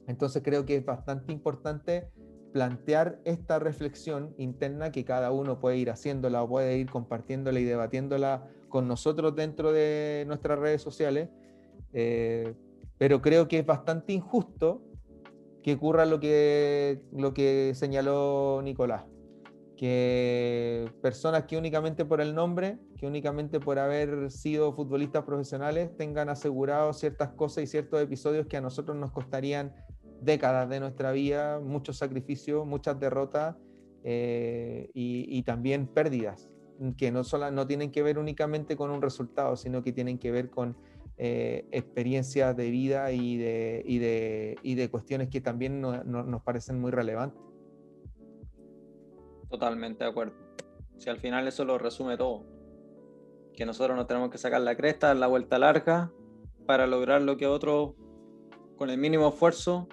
Entonces creo que es bastante importante plantear esta reflexión interna que cada uno puede ir haciéndola o puede ir compartiéndola y debatiéndola con nosotros dentro de nuestras redes sociales. Eh, pero creo que es bastante injusto que ocurra lo que, lo que señaló Nicolás, que personas que únicamente por el nombre, que únicamente por haber sido futbolistas profesionales, tengan asegurados ciertas cosas y ciertos episodios que a nosotros nos costarían décadas de nuestra vida, muchos sacrificios, muchas derrotas eh, y, y también pérdidas, que no, sola, no tienen que ver únicamente con un resultado, sino que tienen que ver con eh, experiencias de vida y de, y de, y de cuestiones que también no- no- nos parecen muy relevantes. Totalmente de acuerdo. Si al final eso lo resume todo. Que nosotros nos tenemos que sacar la cresta, dar la vuelta larga, para lograr lo que otros, con el mínimo esfuerzo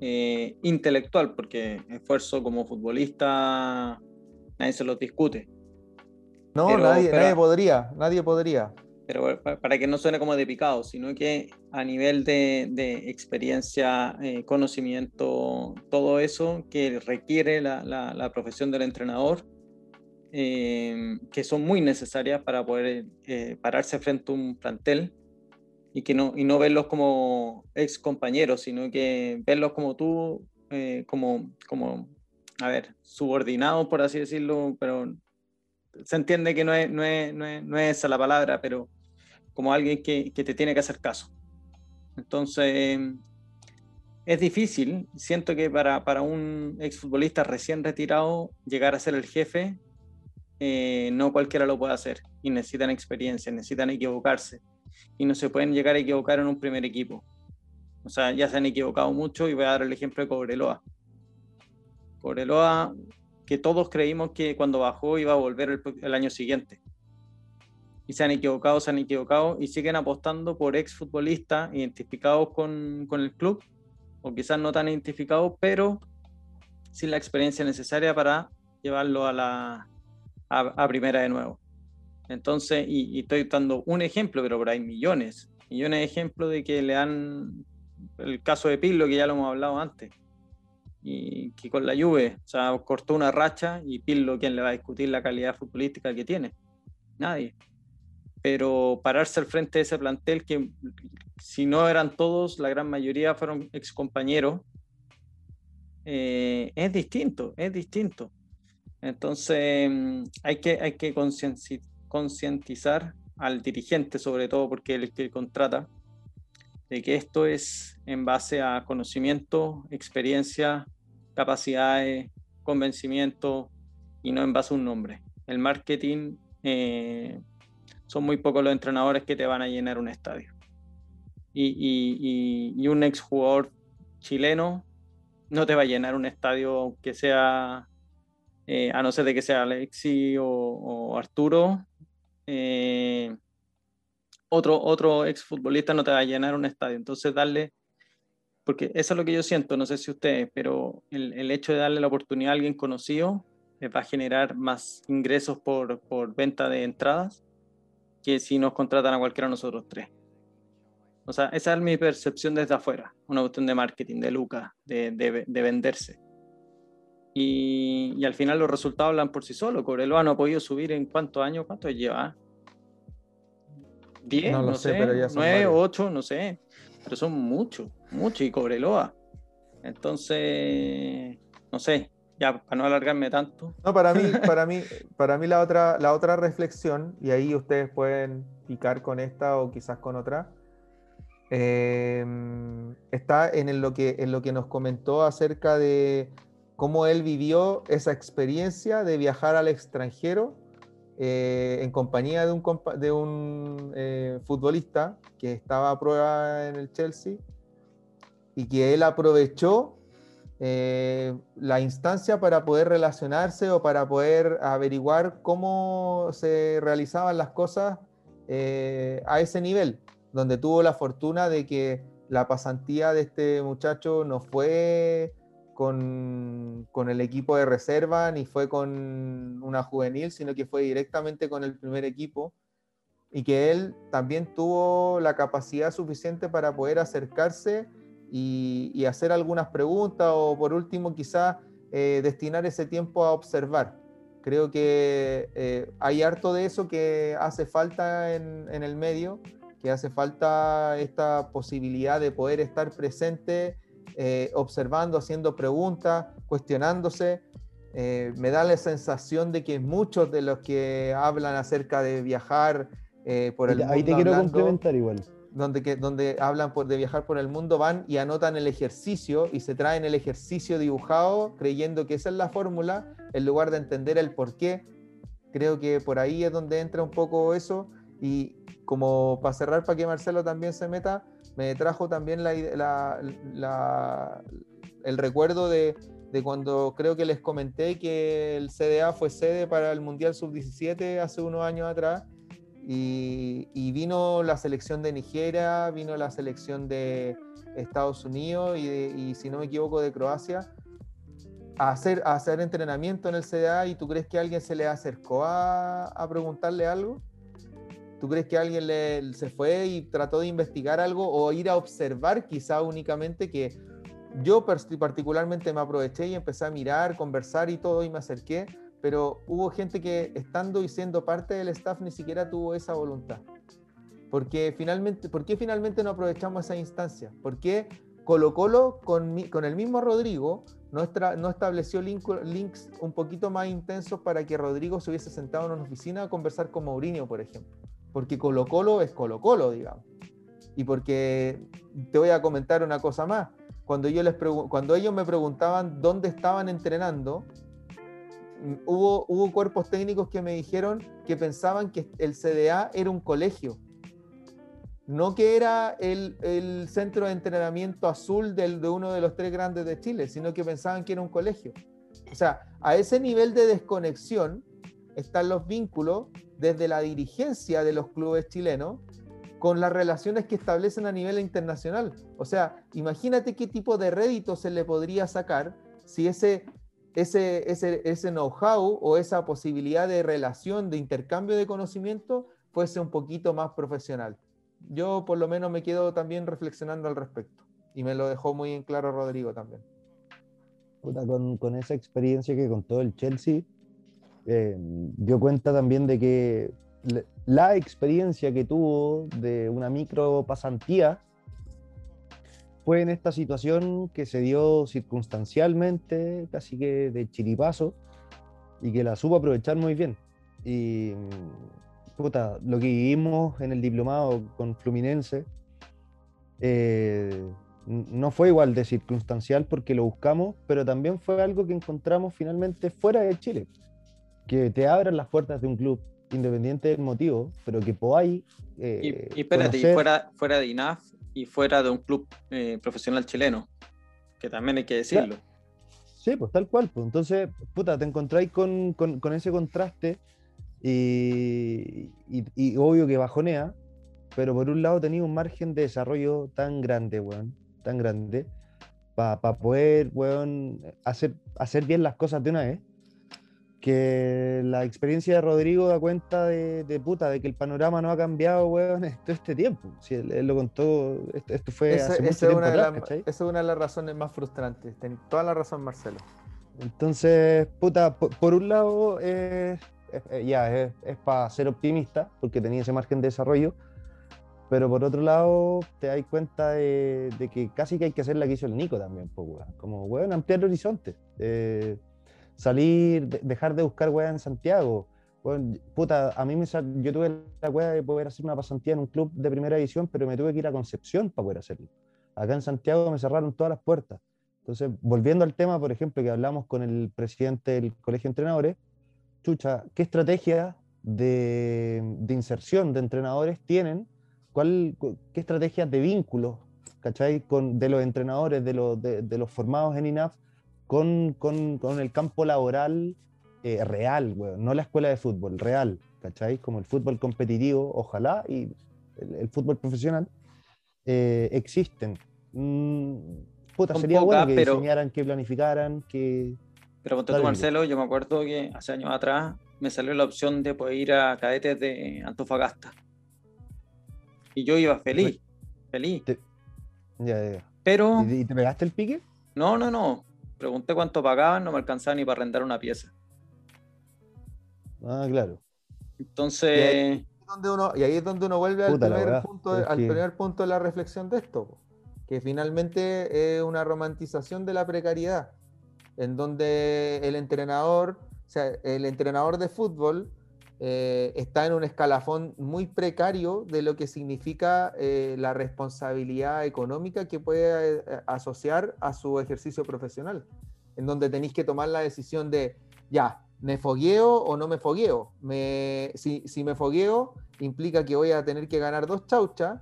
eh, intelectual, porque esfuerzo como futbolista nadie se los discute. No, Pero- nadie, pero- nadie podría, nadie podría. pero pa- para que no suene como de picado, sino que a nivel de, de experiencia, eh, conocimiento, todo eso que requiere la, la- la profesión del entrenador, eh, que son muy necesarias para poder eh, pararse frente a un plantel y, que no, y no verlos como ex compañeros, sino que verlos como tú, eh, como, como, a ver, subordinados, por así decirlo, pero se entiende que no es, no es, no es, no es esa la palabra, pero como alguien que, que te tiene que hacer caso. Entonces, es difícil. Siento que para, para un exfutbolista recién retirado, llegar a ser el jefe, eh, no cualquiera lo puede hacer. Y necesitan experiencia, necesitan equivocarse. Y no se pueden llegar a equivocar en un primer equipo. O sea, ya se han equivocado mucho y voy a dar el ejemplo de Cobreloa. Cobreloa, que todos creímos que cuando bajó iba a volver el, año siguiente y se han equivocado, se han equivocado y siguen apostando por exfutbolistas identificados con, con el club, o quizás no tan identificados, pero sin la experiencia necesaria para llevarlo a la a, primera de nuevo. Entonces, y, estoy dando un ejemplo, pero por ahí millones, millones de ejemplos de que le han, el caso de Pirlo, que ya lo hemos hablado antes, y que con la Juve, o sea, cortó una racha y Pirlo, ¿quién le va a discutir la calidad futbolística que tiene? Nadie pero pararse al frente de ese plantel que si no eran todos, la gran mayoría fueron ex compañeros, eh, es distinto, es distinto. Entonces mm, hay que, hay que concientizar al dirigente, sobre todo porque el que contrata, de que esto es en base a conocimiento, experiencia, capacidades, convencimiento y no en base a un nombre. El marketing eh, son muy pocos los entrenadores que te van a llenar un estadio. Y, y, y, y un exjugador chileno no te va a llenar un estadio, aunque sea, eh, a no ser de que sea Alexi o, Arturo. eh, otro, otro exfutbolista no te va a llenar un estadio. Entonces, darle, porque eso es lo que yo siento, no sé si ustedes, pero el, el hecho de darle la oportunidad a alguien conocido les va a generar más ingresos por, por venta de entradas que si nos contratan a cualquiera de nosotros tres. O sea, esa es mi percepción desde afuera, una cuestión de marketing, de lucas, de, de, de venderse. Y, y, al final los resultados hablan por sí solos. Cobreloa no ha podido subir en cuántos años, ¿cuánto lleva? ¿10? No No, lo sé, sé, pero ya son 9, varios. 8, no sé. Pero son muchos, muchos y Cobreloa. Entonces, no sé, ya para no alargarme tanto. No, para mí, para mí, para mí la otra, la otra reflexión, y ahí ustedes pueden picar con esta o quizás con otra, eh, está en el- lo, que, en lo que nos comentó acerca de cómo él vivió esa experiencia de viajar al extranjero eh, en compañía de un, de un eh, futbolista que estaba a prueba en el Chelsea y que él aprovechó eh, la instancia para poder relacionarse o para poder averiguar cómo se realizaban las cosas eh, a ese nivel, donde tuvo la fortuna de que la pasantía de este muchacho no fue con, con el equipo de reserva ni fue con una juvenil, sino que fue directamente con el primer equipo y que él también tuvo la capacidad suficiente para poder acercarse y, y hacer algunas preguntas o por último quizá eh, destinar ese tiempo a observar. Creo que eh, hay harto de eso que hace falta en, en el medio, que hace falta esta posibilidad de poder estar presente, eh, observando, haciendo preguntas, cuestionándose. Me da la sensación de que muchos de los que hablan acerca de viajar por el Ahí te mundo quiero hablando- complementar igual. Donde, que, donde hablan por, de viajar por el mundo, van y anotan el ejercicio y se traen el ejercicio dibujado creyendo que esa es la fórmula, en lugar de entender el por qué. Creo que por ahí es donde entra un poco eso. Y como para cerrar, para que Marcelo también se meta, me trajo también la, el recuerdo de, de cuando creo que les comenté que el CDA fue sede para el Mundial Sub-17 hace unos años atrás y, vino la selección de Nigeria, vino la selección de Estados Unidos y, si no me equivoco de Croacia a hacer, a hacer entrenamiento en el CDA y tú crees que alguien se le acercó a, a preguntarle algo? ¿Tú crees que alguien se fue y trató de investigar algo o ir a observar quizá únicamente que yo particularmente me aproveché y empecé a mirar, conversar y todo y me acerqué, pero hubo gente que estando y siendo parte del staff ni siquiera tuvo esa voluntad. Porque finalmente, ¿Por qué finalmente no aprovechamos esa instancia? ¿Por qué Colo Colo con, con el mismo Rodrigo no, estra- no estableció link- links un poquito más intensos para que Rodrigo se hubiese sentado en una oficina a conversar con Mourinho, por ejemplo? Porque Colo Colo es Colo Colo, digamos. Y porque te voy a comentar una cosa más. Cuando, yo les cuando ellos me preguntaban dónde estaban entrenando, hubo, hubo cuerpos técnicos que me dijeron que pensaban que el CDA era un colegio. No que era el, el centro de entrenamiento azul del, de uno de los tres grandes de Chile, sino que pensaban que era un colegio. O sea, a ese nivel de desconexión están los vínculos desde la dirigencia de los clubes chilenos con las relaciones que establecen a nivel internacional. O sea, imagínate qué tipo de rédito se le podría sacar si ese, ese, ese, ese know-how o esa posibilidad de relación, de intercambio de conocimiento, fuese un poquito más profesional. Yo por lo menos me quedo también reflexionando al respecto. Y me lo dejó muy en claro Rodrigo también. Con, con esa experiencia que contó el Chelsea, eh, dio cuenta también de que la experiencia que tuvo de una micro pasantía fue en esta situación que se dio circunstancialmente, casi que de chiripazo, y que la supo aprovechar muy bien. Y puta, lo que vivimos en el diplomado con Fluminense eh, no fue igual de circunstancial porque lo buscamos, pero también fue algo que encontramos finalmente fuera de Chile. Que te abran las puertas de un club, independiente del motivo, pero que podáis. eh, Y, y espérate, y fuera, fuera de INAF y fuera de un club eh, profesional chileno, que también hay que decirlo. Sí, pues tal cual. Pues. Entonces, puta, te encontráis con, con- con ese contraste y, y- y obvio que bajonea, pero por un lado tenía un margen de desarrollo tan grande, weón, tan grande, para poder, weón, hacer, hacer bien las cosas de una vez, que la experiencia de Rodrigo da cuenta de, de puta, de que el panorama no ha cambiado, weón, en todo este tiempo. Si él, él lo contó, esto, esto fue Esa, hace mucho es tiempo atrás, ¿cachai? esa es una de las razones más frustrantes. Ten toda la razón, Marcelo. Entonces, puta, por, por un lado, eh, eh, eh, ya es, para ser optimista, porque tenía ese margen de desarrollo, pero por otro lado, te das cuenta de, de que casi que hay que hacer la que hizo el Nico también, pues, weón. Como, weón, ampliar el horizonte. eh, salir, de- dejar de buscar weón en Santiago. Weón, puta, a mí me yo tuve la weá de poder hacer una pasantía en un club de primera división, pero me tuve que ir a Concepción para poder hacerlo. Acá en Santiago me cerraron todas las puertas. Entonces, volviendo al tema, por ejemplo, que hablamos con el presidente del Colegio de Entrenadores, chucha, ¿qué estrategia de, de inserción de entrenadores tienen? ¿Cuál, cu- ¿Qué estrategias de vínculos, ¿cachai? Con, de los entrenadores, de los, de los formados en INAF, con, con, con el campo laboral eh, real, weón, no la escuela de fútbol, real, ¿cachai? Como el fútbol competitivo, ojalá, y el, el fútbol profesional, eh, existen. Mm, puta, Son sería bueno pocas, que pero- diseñaran, que planificaran, que... Pero tú, Nico. Marcelo, yo me acuerdo que hace años atrás me salió la opción de poder ir a cadetes de Antofagasta. Y yo iba feliz, feliz. Ya, ya, ya. Pero, ¿Y, y te pegaste el pique? no, no, no. Pregunté cuánto pagaban, no me alcanzaba ni para arrendar una pieza. Ah, claro. Entonces, donde uno, y ahí es donde uno vuelve al, Puta primer punto, de- al que- primer punto de la reflexión de esto, po, que finalmente es una romantización de la precariedad, en donde el entrenador, o sea, el entrenador de fútbol eh, está en un escalafón muy precario de lo que significa eh, la responsabilidad económica que puede eh, asociar a su ejercicio profesional, en donde tenéis que tomar la decisión de, ya, ¿me fogueo o no me fogueo? Me, si, si me fogueo, implica que voy a tener que ganar dos chauchas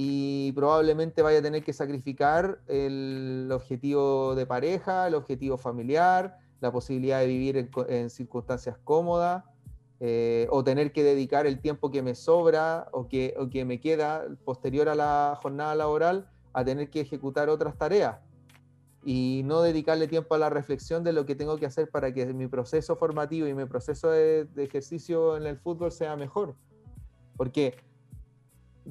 y probablemente vaya a tener que sacrificar el objetivo de pareja, el objetivo familiar, la posibilidad de vivir en, circunstancias cómodas, eh, o tener que dedicar el tiempo que me sobra o que, o que me queda posterior a la jornada laboral a tener que ejecutar otras tareas y no dedicarle tiempo a la reflexión de lo que tengo que hacer para que mi proceso formativo y mi proceso de, de ejercicio en el fútbol sea mejor. Porque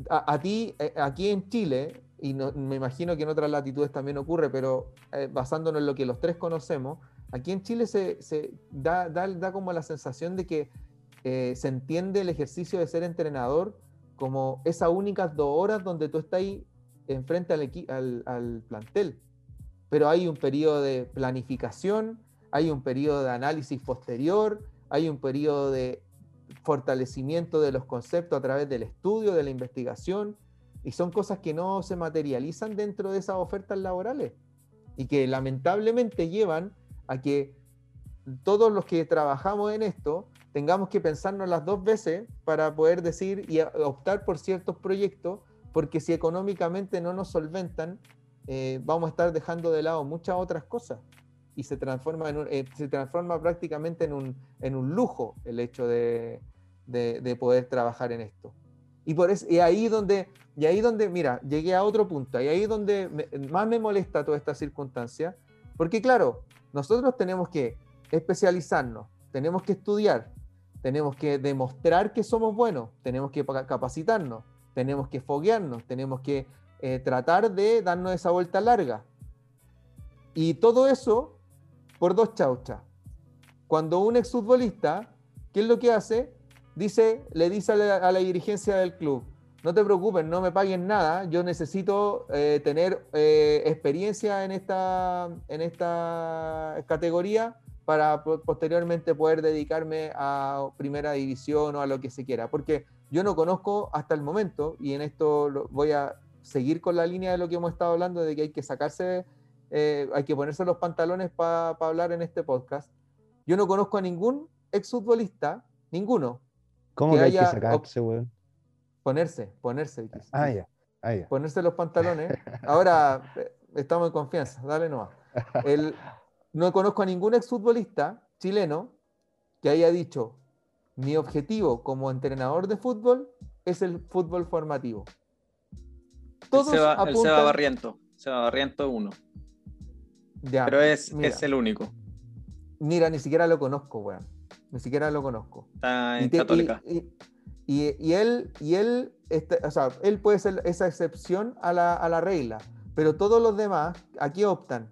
a, a ti, eh, aquí en Chile, y no- me imagino que en otras latitudes también ocurre, pero eh, basándonos en lo que los tres conocemos, aquí en Chile se, se da, da, da como la sensación de que eh, se entiende el ejercicio de ser entrenador como esas únicas dos horas donde tú estás ahí enfrente al, al plantel. Pero hay un periodo de planificación, hay un periodo de análisis posterior, hay un periodo de fortalecimiento de los conceptos a través del estudio, de la investigación, y son cosas que no se materializan dentro de esas ofertas laborales y que lamentablemente llevan a que todos los que trabajamos en esto tengamos que pensarnos las dos veces para poder decir y optar por ciertos proyectos, porque si económicamente no nos solventan, eh, vamos a estar dejando de lado muchas otras cosas y se transforma, en un- eh, se transforma prácticamente en un, en un lujo el hecho de, de- de poder trabajar en esto. Y, por eso, y ahí donde, y ahí donde, mira, llegué a otro punto, y ahí donde me- más me molesta toda esta circunstancia, porque claro, nosotros tenemos que especializarnos, tenemos que estudiar, tenemos que demostrar que somos buenos, tenemos que pa- capacitarnos, tenemos que foguearnos, tenemos que eh, tratar de darnos esa vuelta larga. Y todo eso por dos chauchas. Cuando un exfutbolista, ¿qué es lo que hace? Dice, le dice a la, a la dirigencia del club, no te preocupes, no me paguen nada, yo necesito eh, tener eh, experiencia en esta, en esta categoría para po- posteriormente poder dedicarme a primera división o a lo que se quiera. Porque yo no conozco hasta el momento, y en esto voy a seguir con la línea de lo que hemos estado hablando, de que hay que sacarse, eh, hay que ponerse los pantalones para hablar en este podcast. Yo no conozco a ningún exfutbolista, ninguno, ¿Cómo Que que, hay que haya sacarse, weón? ponerse, ponerse. Ah, ya. Ah, ya. ponerse los pantalones. Ahora eh, estamos en confianza, dale nomás. El- no conozco a ningún exfutbolista chileno que haya dicho, mi objetivo como entrenador de fútbol es el fútbol formativo. el Todos Seba, el Seba apuntan- Barriento. Seba Barriento es uno. Ya, Pero es, mira, es el único. mira, ni siquiera lo conozco, weón. Ni siquiera lo conozco. Está Y en y- Católica. Y, y- y él, y él, este, o sea, él puede ser esa excepción a la, a la regla, pero todos los demás aquí optan.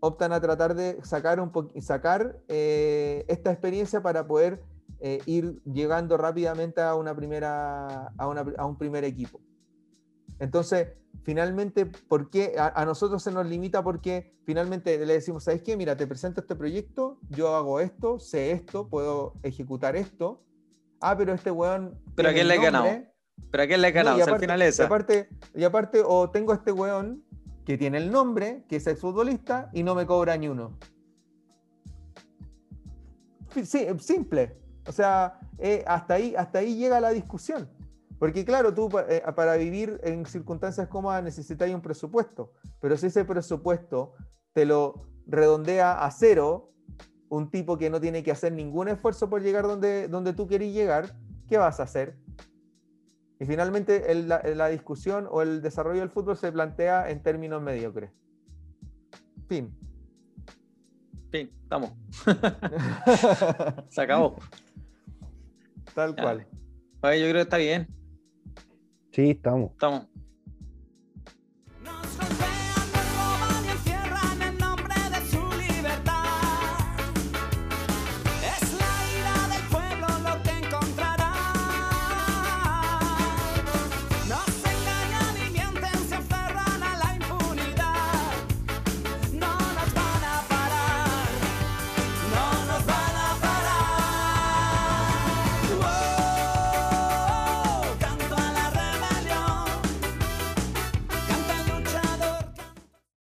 Optan a tratar de sacar, un sacar eh, esta experiencia para poder eh, ir llegando rápidamente a, una primera, a, una- a un primer equipo. Entonces, finalmente, ¿por qué a, a nosotros se nos limita? Porque finalmente le decimos, ¿sabes qué? Mira, te presento este proyecto, yo hago esto, sé esto, puedo ejecutar esto. Ah, pero este weón. Pero ¿a quién le he ganado? ¿Pero a quién le he No, ganado? y O sea, al aparte- final es Y esa. aparte, y aparte, o tengo este weón que tiene el nombre, que es exfutbolista, y no me cobra ni uno. Sí, simple. O sea, eh, hasta, ahí, hasta ahí llega la discusión. Porque claro, tú eh, para vivir en circunstancias cómodas necesitas un presupuesto, pero si ese presupuesto te lo redondea a cero, un tipo que no tiene que hacer ningún esfuerzo por llegar donde, donde tú querís llegar, ¿qué vas a hacer? Y finalmente el- la, la discusión o el desarrollo del fútbol se plantea en términos mediocres. Fin. Fin, estamos. Se acabó. Tal Ya. cual. Oye, yo creo que está bien. Sí, estamos. Estamos.